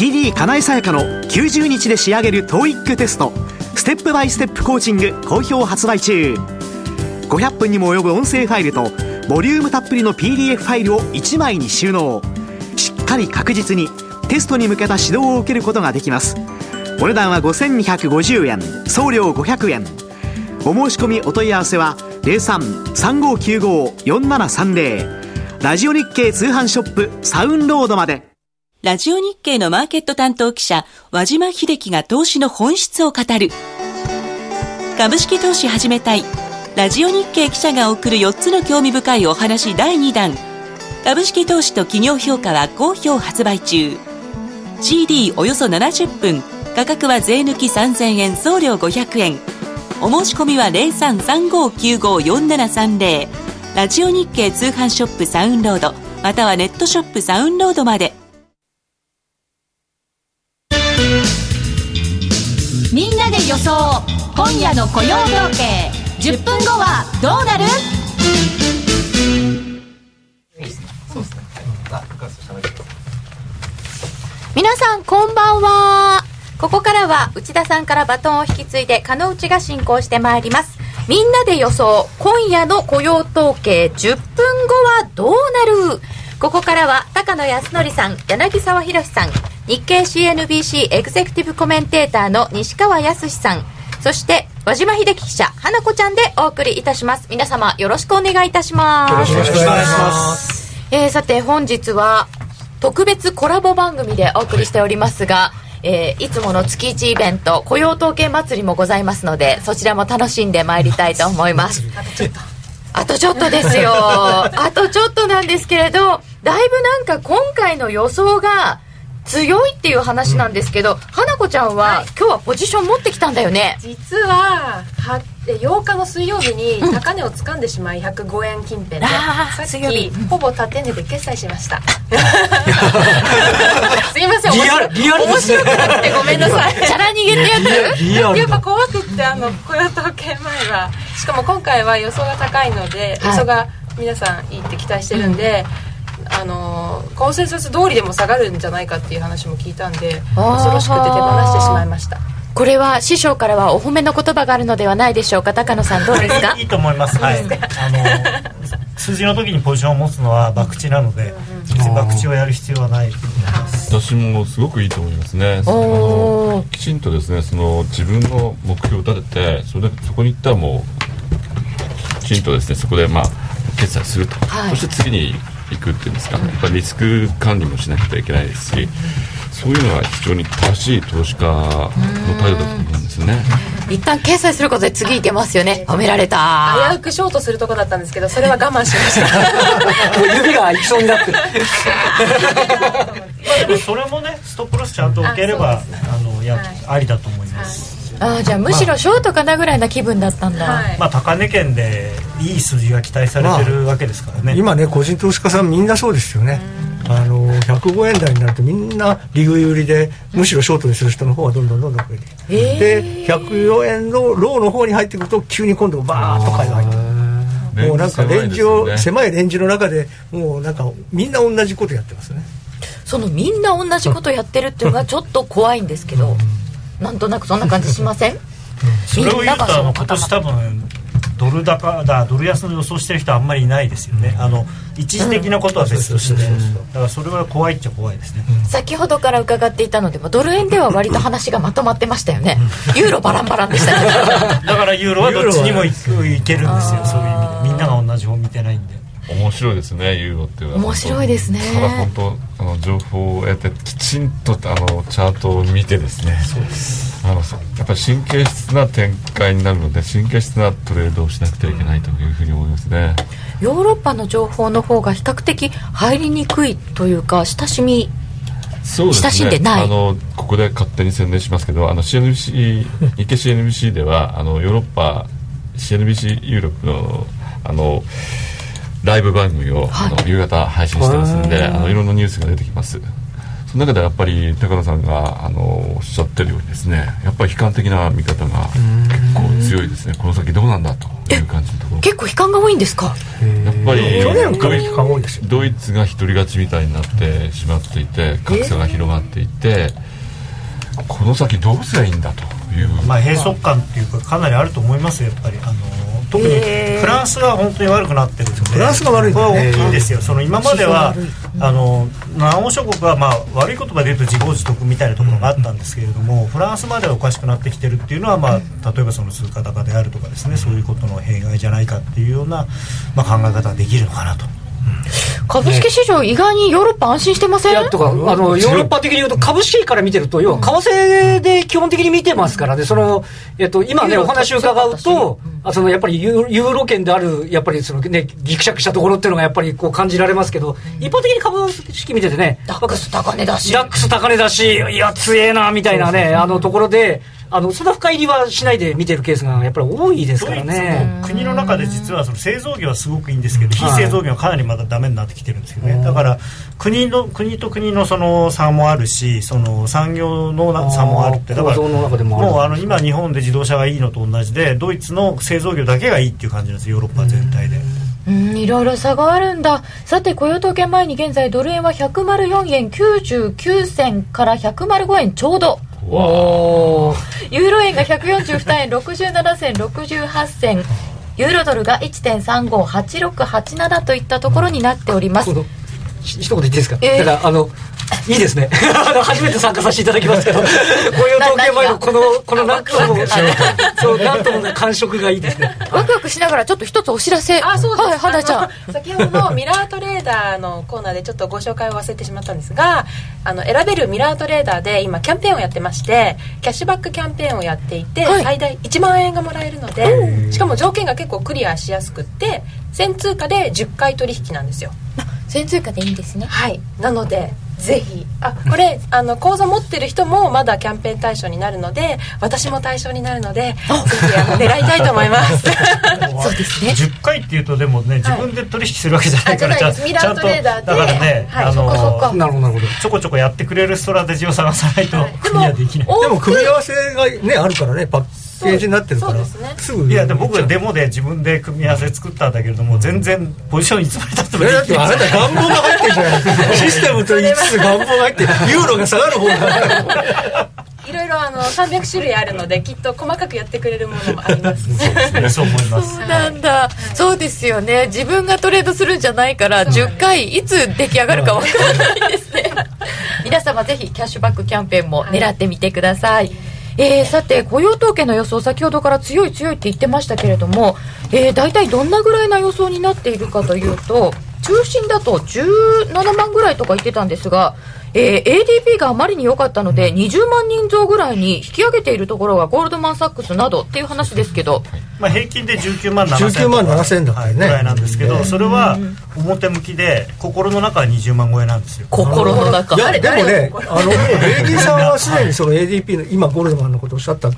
Speaker 11: CD 金井さやかの90日で仕上げる TOEIC テスト。ステップバイステップコーチング好評発売中。500分にも及ぶ音声ファイルとボリュームたっぷりの PDF ファイルを1枚に収納。しっかり確実にテストに向けた指導を受けることができます。お値段は5250円送料500円。お申し込みお問い合わせは03-3595-4730ラジオ日経通販ショップサウンロードまで。
Speaker 10: ラジオ日経のマーケット担当記者、和島秀樹が投資の本質を語る。株式投資始めたい。ラジオ日経記者が送る4つの興味深いお話第2弾。株式投資と企業評価は好評発売中。CD およそ70分。価格は税抜き3000円、送料500円。お申し込みは0335954730。ラジオ日経通販ショップサウンロード、またはネットショップサウンロードまで。
Speaker 1: みんなで予想。今夜の雇用統計。10分後はどうなる？
Speaker 15: 皆さんこんばんは。ここからは内田さんからバトンを引き継いで加納内が進行してまいります。みんなで予想。今夜の雇用統計。10分後はどうなる？ここからは高野康則さん柳沢博さん日経 CNBC エグゼクティブコメンテーターの西川康さん。そして和島秀樹記者花子ちゃんでお送りいたします。皆様よろしくお願いいたします。
Speaker 4: よろしくお願いします。
Speaker 15: えーさて本日は特別コラボ番組でお送りしておりますが、えーいつもの月1イベント雇用統計祭りもございますのでそちらも楽しんでまいりたいと思います。あとちょっとですよ。あとちょっとなんですけれどだいぶなんか今回の予想が強いっていう話なんですけど、花子ちゃんは、今日はポジション持ってきたんだよね。
Speaker 14: 実はは、で8日の水曜日に高値を掴んでしまい105円近辺で、さっ
Speaker 15: 水曜日。
Speaker 14: きほぼ縦値で決済しました。すいません
Speaker 6: リアルリアル
Speaker 14: 面白くなくてごめんなさい。
Speaker 15: チャラ逃げってやつ？
Speaker 6: リアル
Speaker 14: やっぱ怖くってあの雇用統計前はしかも今回は予想が高いので、
Speaker 15: はい。
Speaker 14: 予想が皆さんいいって期待してるんで、あのコンセンサス通りでも下がるんじゃないかっていう話も聞いたんで恐ろしくて手放してしまいました。
Speaker 15: これは師匠からはお褒めの言葉があるのではないでしょうか高野さんどうですか？
Speaker 3: いいと思います。はい。あの数字の時にポジションを持つのは博打なので、別に博打をやる必要はないと思います。
Speaker 5: 私もすごくいいと思いますね。あ
Speaker 15: お
Speaker 5: のきちんとですね、その自分の目標を立てて、それでそこに行ったらもうきちんとですね、そこでまあ決済すると、
Speaker 15: はい。
Speaker 5: そして次に行くっていうんですか、やっぱりリスク管理もしなくてはいけないですし、そういうのは非常に正しい投資家の態度だと思うんですよね。
Speaker 15: 一旦掲載することで次いけますよね。褒められた。
Speaker 14: 危うくショートするとこだったんですけどそれは我慢しました。
Speaker 6: もう指がいきそうになってる。
Speaker 3: でもそれもね、ストップロスちゃんと受ければ、あのや、ありだと思います。
Speaker 15: ああじゃあむしろショートかなぐらいな気分だったんだ、
Speaker 14: はい。
Speaker 3: まあ高値圏でいい数字が期待されてるわけですからね。
Speaker 4: 今ね個人投資家さんみんなそうですよね。あの105円台になるとみんな利食い売りでむしろショートにする人の方がどんどんどんどん増えて。いく、で104円のローの方に入ってくると急に今度バーッと買いが入ってくる。もうなんかレンジを狭いレンジの中でもうなんかみんな同じことやってますね。
Speaker 15: そのみんな同じことやってるっていうのがちょっと怖いんですけど、なんとなくそんな感じしません？
Speaker 3: それを言うとあの今年多分ドル高だドル安の予想してる人はあんまりいないですよね、あの一時的なことは別として、だからそれは怖いっちゃ怖いですね、
Speaker 15: 先ほどから伺っていたのでもドル円では割と話がまとまってましたよね。ユーロバランバランでしたね
Speaker 3: だからユーロはどっちにもいけるんですよ。そういう意味で。みんなが同じ方見てないんで
Speaker 5: 面白いですねユーロっていうのは。
Speaker 15: 面白いですね。
Speaker 5: ただ本当あの情報を得てきちんとあのチャートを見てですね。あのそやっぱり神経質な展開になるので神経質なトレードをしなくてはいけないというふうに思いますね。
Speaker 15: ヨーロッパの情報の方が比較的入りにくいというか親しみ
Speaker 5: そうですね。
Speaker 15: 親しんでない。
Speaker 5: あのここで勝手に宣伝しますけどあの CNBC 日経 CNBC ではあのヨーロッパ CNBC ユーロップのあのライブ番組を、あの夕方配信してますんであのいろんなニュースが出てきます。その中でやっぱり高野さんがあのおっしゃってるようにですねやっぱり悲観的な見方が結構強いですね。この先どうなんだという感じのところ。
Speaker 15: 結構悲観が多いんですか？
Speaker 5: やっぱり
Speaker 4: 去年から悲観多いですよ。
Speaker 5: ドイツが独り勝ちみたいになってしまっていて格差が広がっていて、この先どうすりゃいいんだという、
Speaker 3: まあ閉塞感っていうかかなりあると思いますよやっぱり。あの特にフランスが本当に悪くなってるんで
Speaker 4: フランスが悪いん
Speaker 3: これは大きいんですよ。その今まではあの南欧諸国はまあ悪い言葉で言うと自業自得みたいなところがあったんですけれどもフランスまではおかしくなってきてるっていうのはまあ例えばその通貨高であるとかですねそういうことの弊害じゃないかっていうようなまあ考え方ができるのかなと
Speaker 15: 株式市場意外にヨーロッパ安心してません？
Speaker 6: いやとかあのヨーロッパ的に言うと株式から見てると要は為替で基本的に見てますからね。その、えっと、今ねお話伺うとあそのやっぱりユーユーロ圏であるやっぱりそのねぎくしゃくしたところっていうのがやっぱりこう感じられますけど一般的に株式見ててね
Speaker 15: ダックス高値だし。
Speaker 6: ダックス高値だしいや強えなみたいなねあのところであのそんな深入りはしないで見てるケースがやっぱり多いですから
Speaker 3: ドイツ
Speaker 6: ね
Speaker 3: も国の中で実はその製造業はすごくいいんですけど、非製造業はかなりまだダメになってきてるんですよね、だから国の国と国のその差もあるしその産業のな差もあるって。だから
Speaker 6: 構造の中でもある。
Speaker 3: もうあの今日本で自動車がいいのと同じでドイツの製造業だけがいいっていう感じなんですヨーロッパ全体で。
Speaker 15: うん。いろいろ差があるんだ。さて雇用統計前に現在ドル円は104円99銭から105円ちょうど
Speaker 6: お
Speaker 15: ユーロ円が142円67銭68銭。ユーロドルが1.358687といったところになっております。
Speaker 6: 一言言っていいですか、
Speaker 15: えー
Speaker 6: だからあのいいですね。初めて参加させていただきますけど。雇用統計前のこのこのなんともそうなんともな感触がいいですね。
Speaker 15: ワクワクしながらちょっと一つお知らせ。
Speaker 14: あそうです、
Speaker 15: はい花ちゃん。
Speaker 14: 先ほどのミラートレーダーのコーナーでちょっとご紹介を忘れてしまったんですがあの選べるミラートレーダーで今キャンペーンをやってましてキャッシュバックキャンペーンをやっていて、
Speaker 15: はい。
Speaker 14: 最大1万円がもらえるのでしかも条件が結構クリアしやすくって1000通貨で10回取引なんですよ
Speaker 15: 先通貨でいいんですね。
Speaker 14: はい。なのでぜひ。あこれあの口座持ってる人もまだキャンペーン対象になるので私も対象になるのでぜひあの狙いたいと思います。
Speaker 2: そうですね。
Speaker 3: 10回っていうとでもね自分で取引するわけじゃないから、
Speaker 14: あじゃないです。ミラートレーダーで
Speaker 3: ちゃんとだからね、
Speaker 14: はい
Speaker 3: あの
Speaker 14: そこそこ。
Speaker 6: なるほどなるほど。
Speaker 3: ちょこちょこやってくれるストラテジーを探さないとクリアできない、
Speaker 4: でも組み合わせがねあるからねパッケージになってるから
Speaker 14: す
Speaker 4: すぐ
Speaker 3: いやでも僕はデモで自分で組み合わせ作ったんだけれども全然ポジションいつまでたっても
Speaker 4: いやだってあなた願望が入ってるじゃないですかシステムと言いつつ願望が入ってユーロが下がる方が。
Speaker 14: いろいろあの300種類あるのできっと細かくやってくれるものもあります。
Speaker 3: そう思います。
Speaker 15: そうなんだ、そうですよね。自分がトレードするんじゃないから10回いつ出来上がるかわからないですね。皆様ぜひキャッシュバックキャンペーンも狙ってみてください、えーさて雇用統計の予想先ほどから強い強いって言ってましたけれども、えー、大体どんなぐらいな予想になっているかというと中心だと17万ぐらいとか言ってたんですが、えー ADP があまりに良かったので20万人増ぐらいに引き上げているところがゴールドマン・サックスなどっていう話ですけど。
Speaker 3: まあ、平均で19万7000
Speaker 4: 19万7000だったよね
Speaker 3: ぐらいなんですけど、それは表向きで心の中は20万超えなんですよ。
Speaker 15: 心の中。
Speaker 4: いやでもねあのレイディさんはすでにその ADP の今ゴールドマンのことをおっしゃった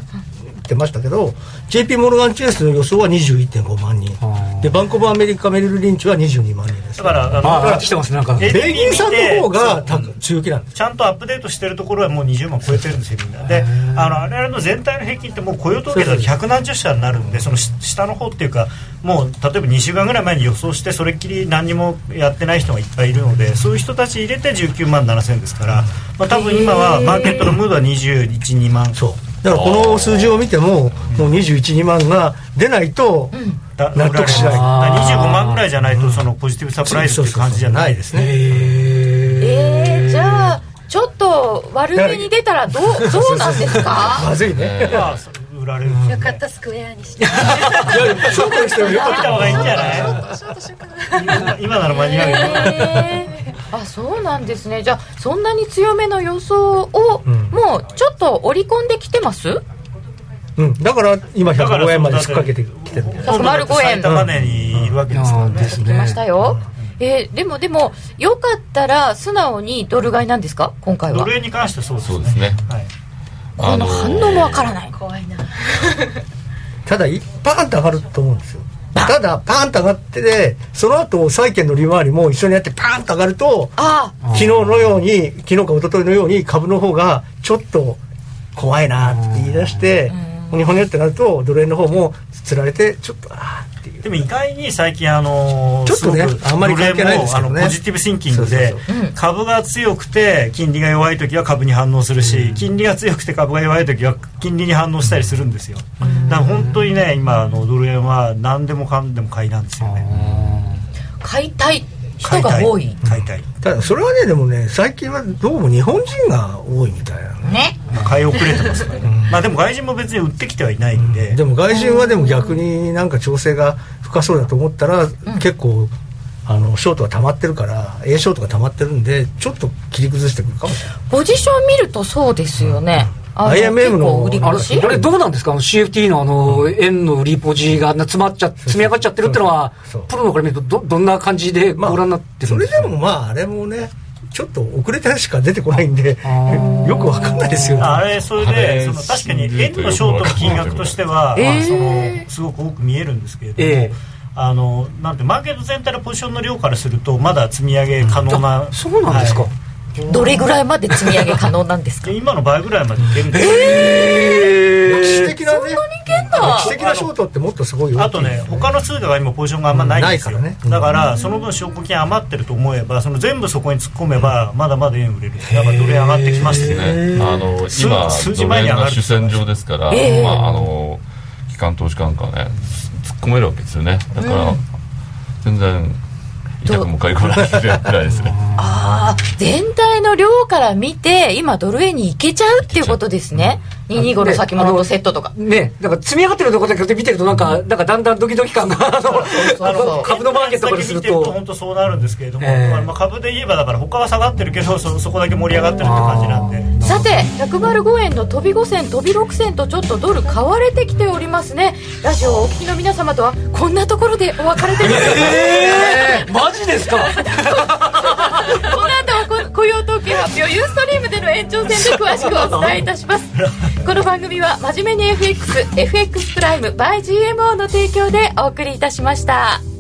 Speaker 4: ってましたけど JP モルガン・チェイスの予想は21.5万人。でバンコブアメリカメリル・リンチは22万人です。
Speaker 3: だからあの
Speaker 6: あ上がってますねなんか。
Speaker 3: レ
Speaker 4: レイディさんの方が強気なんです
Speaker 3: ちゃんとアップデートしてるところはもう20万超えてるんですよみんなであの我々の全体の平均ってもう雇用統計だと百何十社になるんでそのし下の方っていうかもう例えば2週間ぐらい前に予想してそれっきり何にもやってない人がいっぱいいるのでそういう人たち入れて19万7000ですから、まあ、多分今はマーケットのムードは212万
Speaker 4: そうだからこの数字を見てももう212万が出ないと
Speaker 3: だ
Speaker 4: 納得しない。
Speaker 3: だから25万ぐらいじゃないとそのポジティブサプライズっていう感じじゃないですね。
Speaker 15: えー、じゃあちょっと悪めに出たらどうどうなんですか？
Speaker 4: まずいね。
Speaker 3: まあ売られる。
Speaker 14: よかったスクエアにして。
Speaker 4: ショートにしてもよかっ
Speaker 3: 見た方がいいんじゃない？今今なら間に合うよ。
Speaker 15: えーあそうなんですね。じゃあそんなに強めの予想を、
Speaker 4: うん。
Speaker 15: もうちょっと織り込んできてます？
Speaker 4: うん、だから今
Speaker 3: だから
Speaker 4: 105円まで突っかけてきてるんだよ
Speaker 15: 105円
Speaker 3: 最高値にいるわけですからね
Speaker 6: です
Speaker 15: 来ましたよ、えーでもでもよかったら素直にドル買いなんですか今回は
Speaker 3: ドル円に関してはそうですね
Speaker 5: そうですね
Speaker 3: はい
Speaker 15: この反応もわからない
Speaker 14: 怖いな
Speaker 4: ただいパーンと上がると思うんですよただパーンと上がってでその後債券の利回りも一緒にやってパーンと上がると
Speaker 15: あ
Speaker 4: 昨日のように昨日か一昨日のように株の方がちょっと怖いなって言い出して日本にってなるとドル円の方もつられてちょっとあーっていう。
Speaker 3: でも意外に最近あのー
Speaker 4: ちょっとね
Speaker 3: すごく
Speaker 4: あんまり関係ないですけどね。
Speaker 3: ドル円もあのポジティブシンキングで株が強くて金利が弱い時は株に反応するし、金利が強くて株が弱い時は金利に反応したりするんですよ、だから本当にね今あのドル円は何でもかんでも買いなんですよね。
Speaker 15: 買いたい
Speaker 3: 買いたい
Speaker 15: 人が多い。
Speaker 3: 買いたい。
Speaker 4: ただそれはねでもね最近はどうも日本人が多いみたいな。ね。
Speaker 15: ね
Speaker 3: まあ買い遅れてますからね、まあでも外人も別に売ってきてはいないんで、
Speaker 4: でも外人はでも逆になんか調整が深そうだと思ったら、結構あのショートが溜まってるから A ショートが溜まってるんでちょっと切り崩してくるかもしれない。
Speaker 15: ポジション見るとそうですよね、あの
Speaker 4: IMM の
Speaker 6: あれどうなんですか？あの CFT のあの円の売りポジが詰まっちゃ積み上がっちゃってるってのは
Speaker 4: そう。
Speaker 6: プロのから見るとどどんな感じでご覧になってる
Speaker 4: それ
Speaker 6: んですか、
Speaker 4: でもまああれもねちょっと遅れてしか出てこないんで
Speaker 6: ー。
Speaker 4: よくわかんないですよね。
Speaker 3: あれそれ
Speaker 5: あれ
Speaker 3: でその確かに円のショートの金額としては、
Speaker 15: えー。
Speaker 3: まあ、そのすごく多く見えるんですけれども、
Speaker 6: ええ。
Speaker 3: あのなんてマーケット全体のポジションの量からするとまだ積み上げ可能な、
Speaker 6: あそうなんですか、
Speaker 3: はい
Speaker 15: どれぐらいまで積み上げ可能なんですか？
Speaker 3: で今の倍ぐらいまでいけるんですよ、
Speaker 4: 歴史的なね歴史的なショートってもっとすごい大きい
Speaker 3: あとね他の通貨が今ポジションがあんまないんですよ、
Speaker 4: うんないからね。
Speaker 3: だからその分証拠金余ってると思えばその全部そこに突っ込めばまだまだ円売れる。だからドル円上がってきましたよ。ね
Speaker 5: ね、あの
Speaker 3: 数
Speaker 5: 今
Speaker 3: 数字
Speaker 5: ドル円
Speaker 3: 前に上がる。
Speaker 5: が主戦場ですから、
Speaker 15: ええ
Speaker 5: まああの機関投資家なんかはね突っ込めるわけですよね。だから、全然痛くも痒くもないぐらいですね。
Speaker 15: ああ全体の量から見て今ドル円に行けちゃうっていうことですね225の先物とセットとか。
Speaker 6: ねだから積み上がってるところだけ見てるとなんか、なんかだんだんドキドキ感が株のマーケットからする
Speaker 3: 先見てると
Speaker 6: と
Speaker 3: 本当そうなるんですけれども、まあ株で言えばだから他は下がってるけどそそこだけ盛り上がってるって感じなんで。
Speaker 15: さて105円の飛び5銭飛び6銭とちょっとドル買われてきておりますね。ラジオをお聞きの皆様とはこんなところでお別れです。
Speaker 6: えー、マジですか？
Speaker 15: この後雇用統計発表ユーストリームでの延長戦で詳しくお伝えいたします。この番組は真面目に FXFX プライム by GMO の提供でお送りいたしました。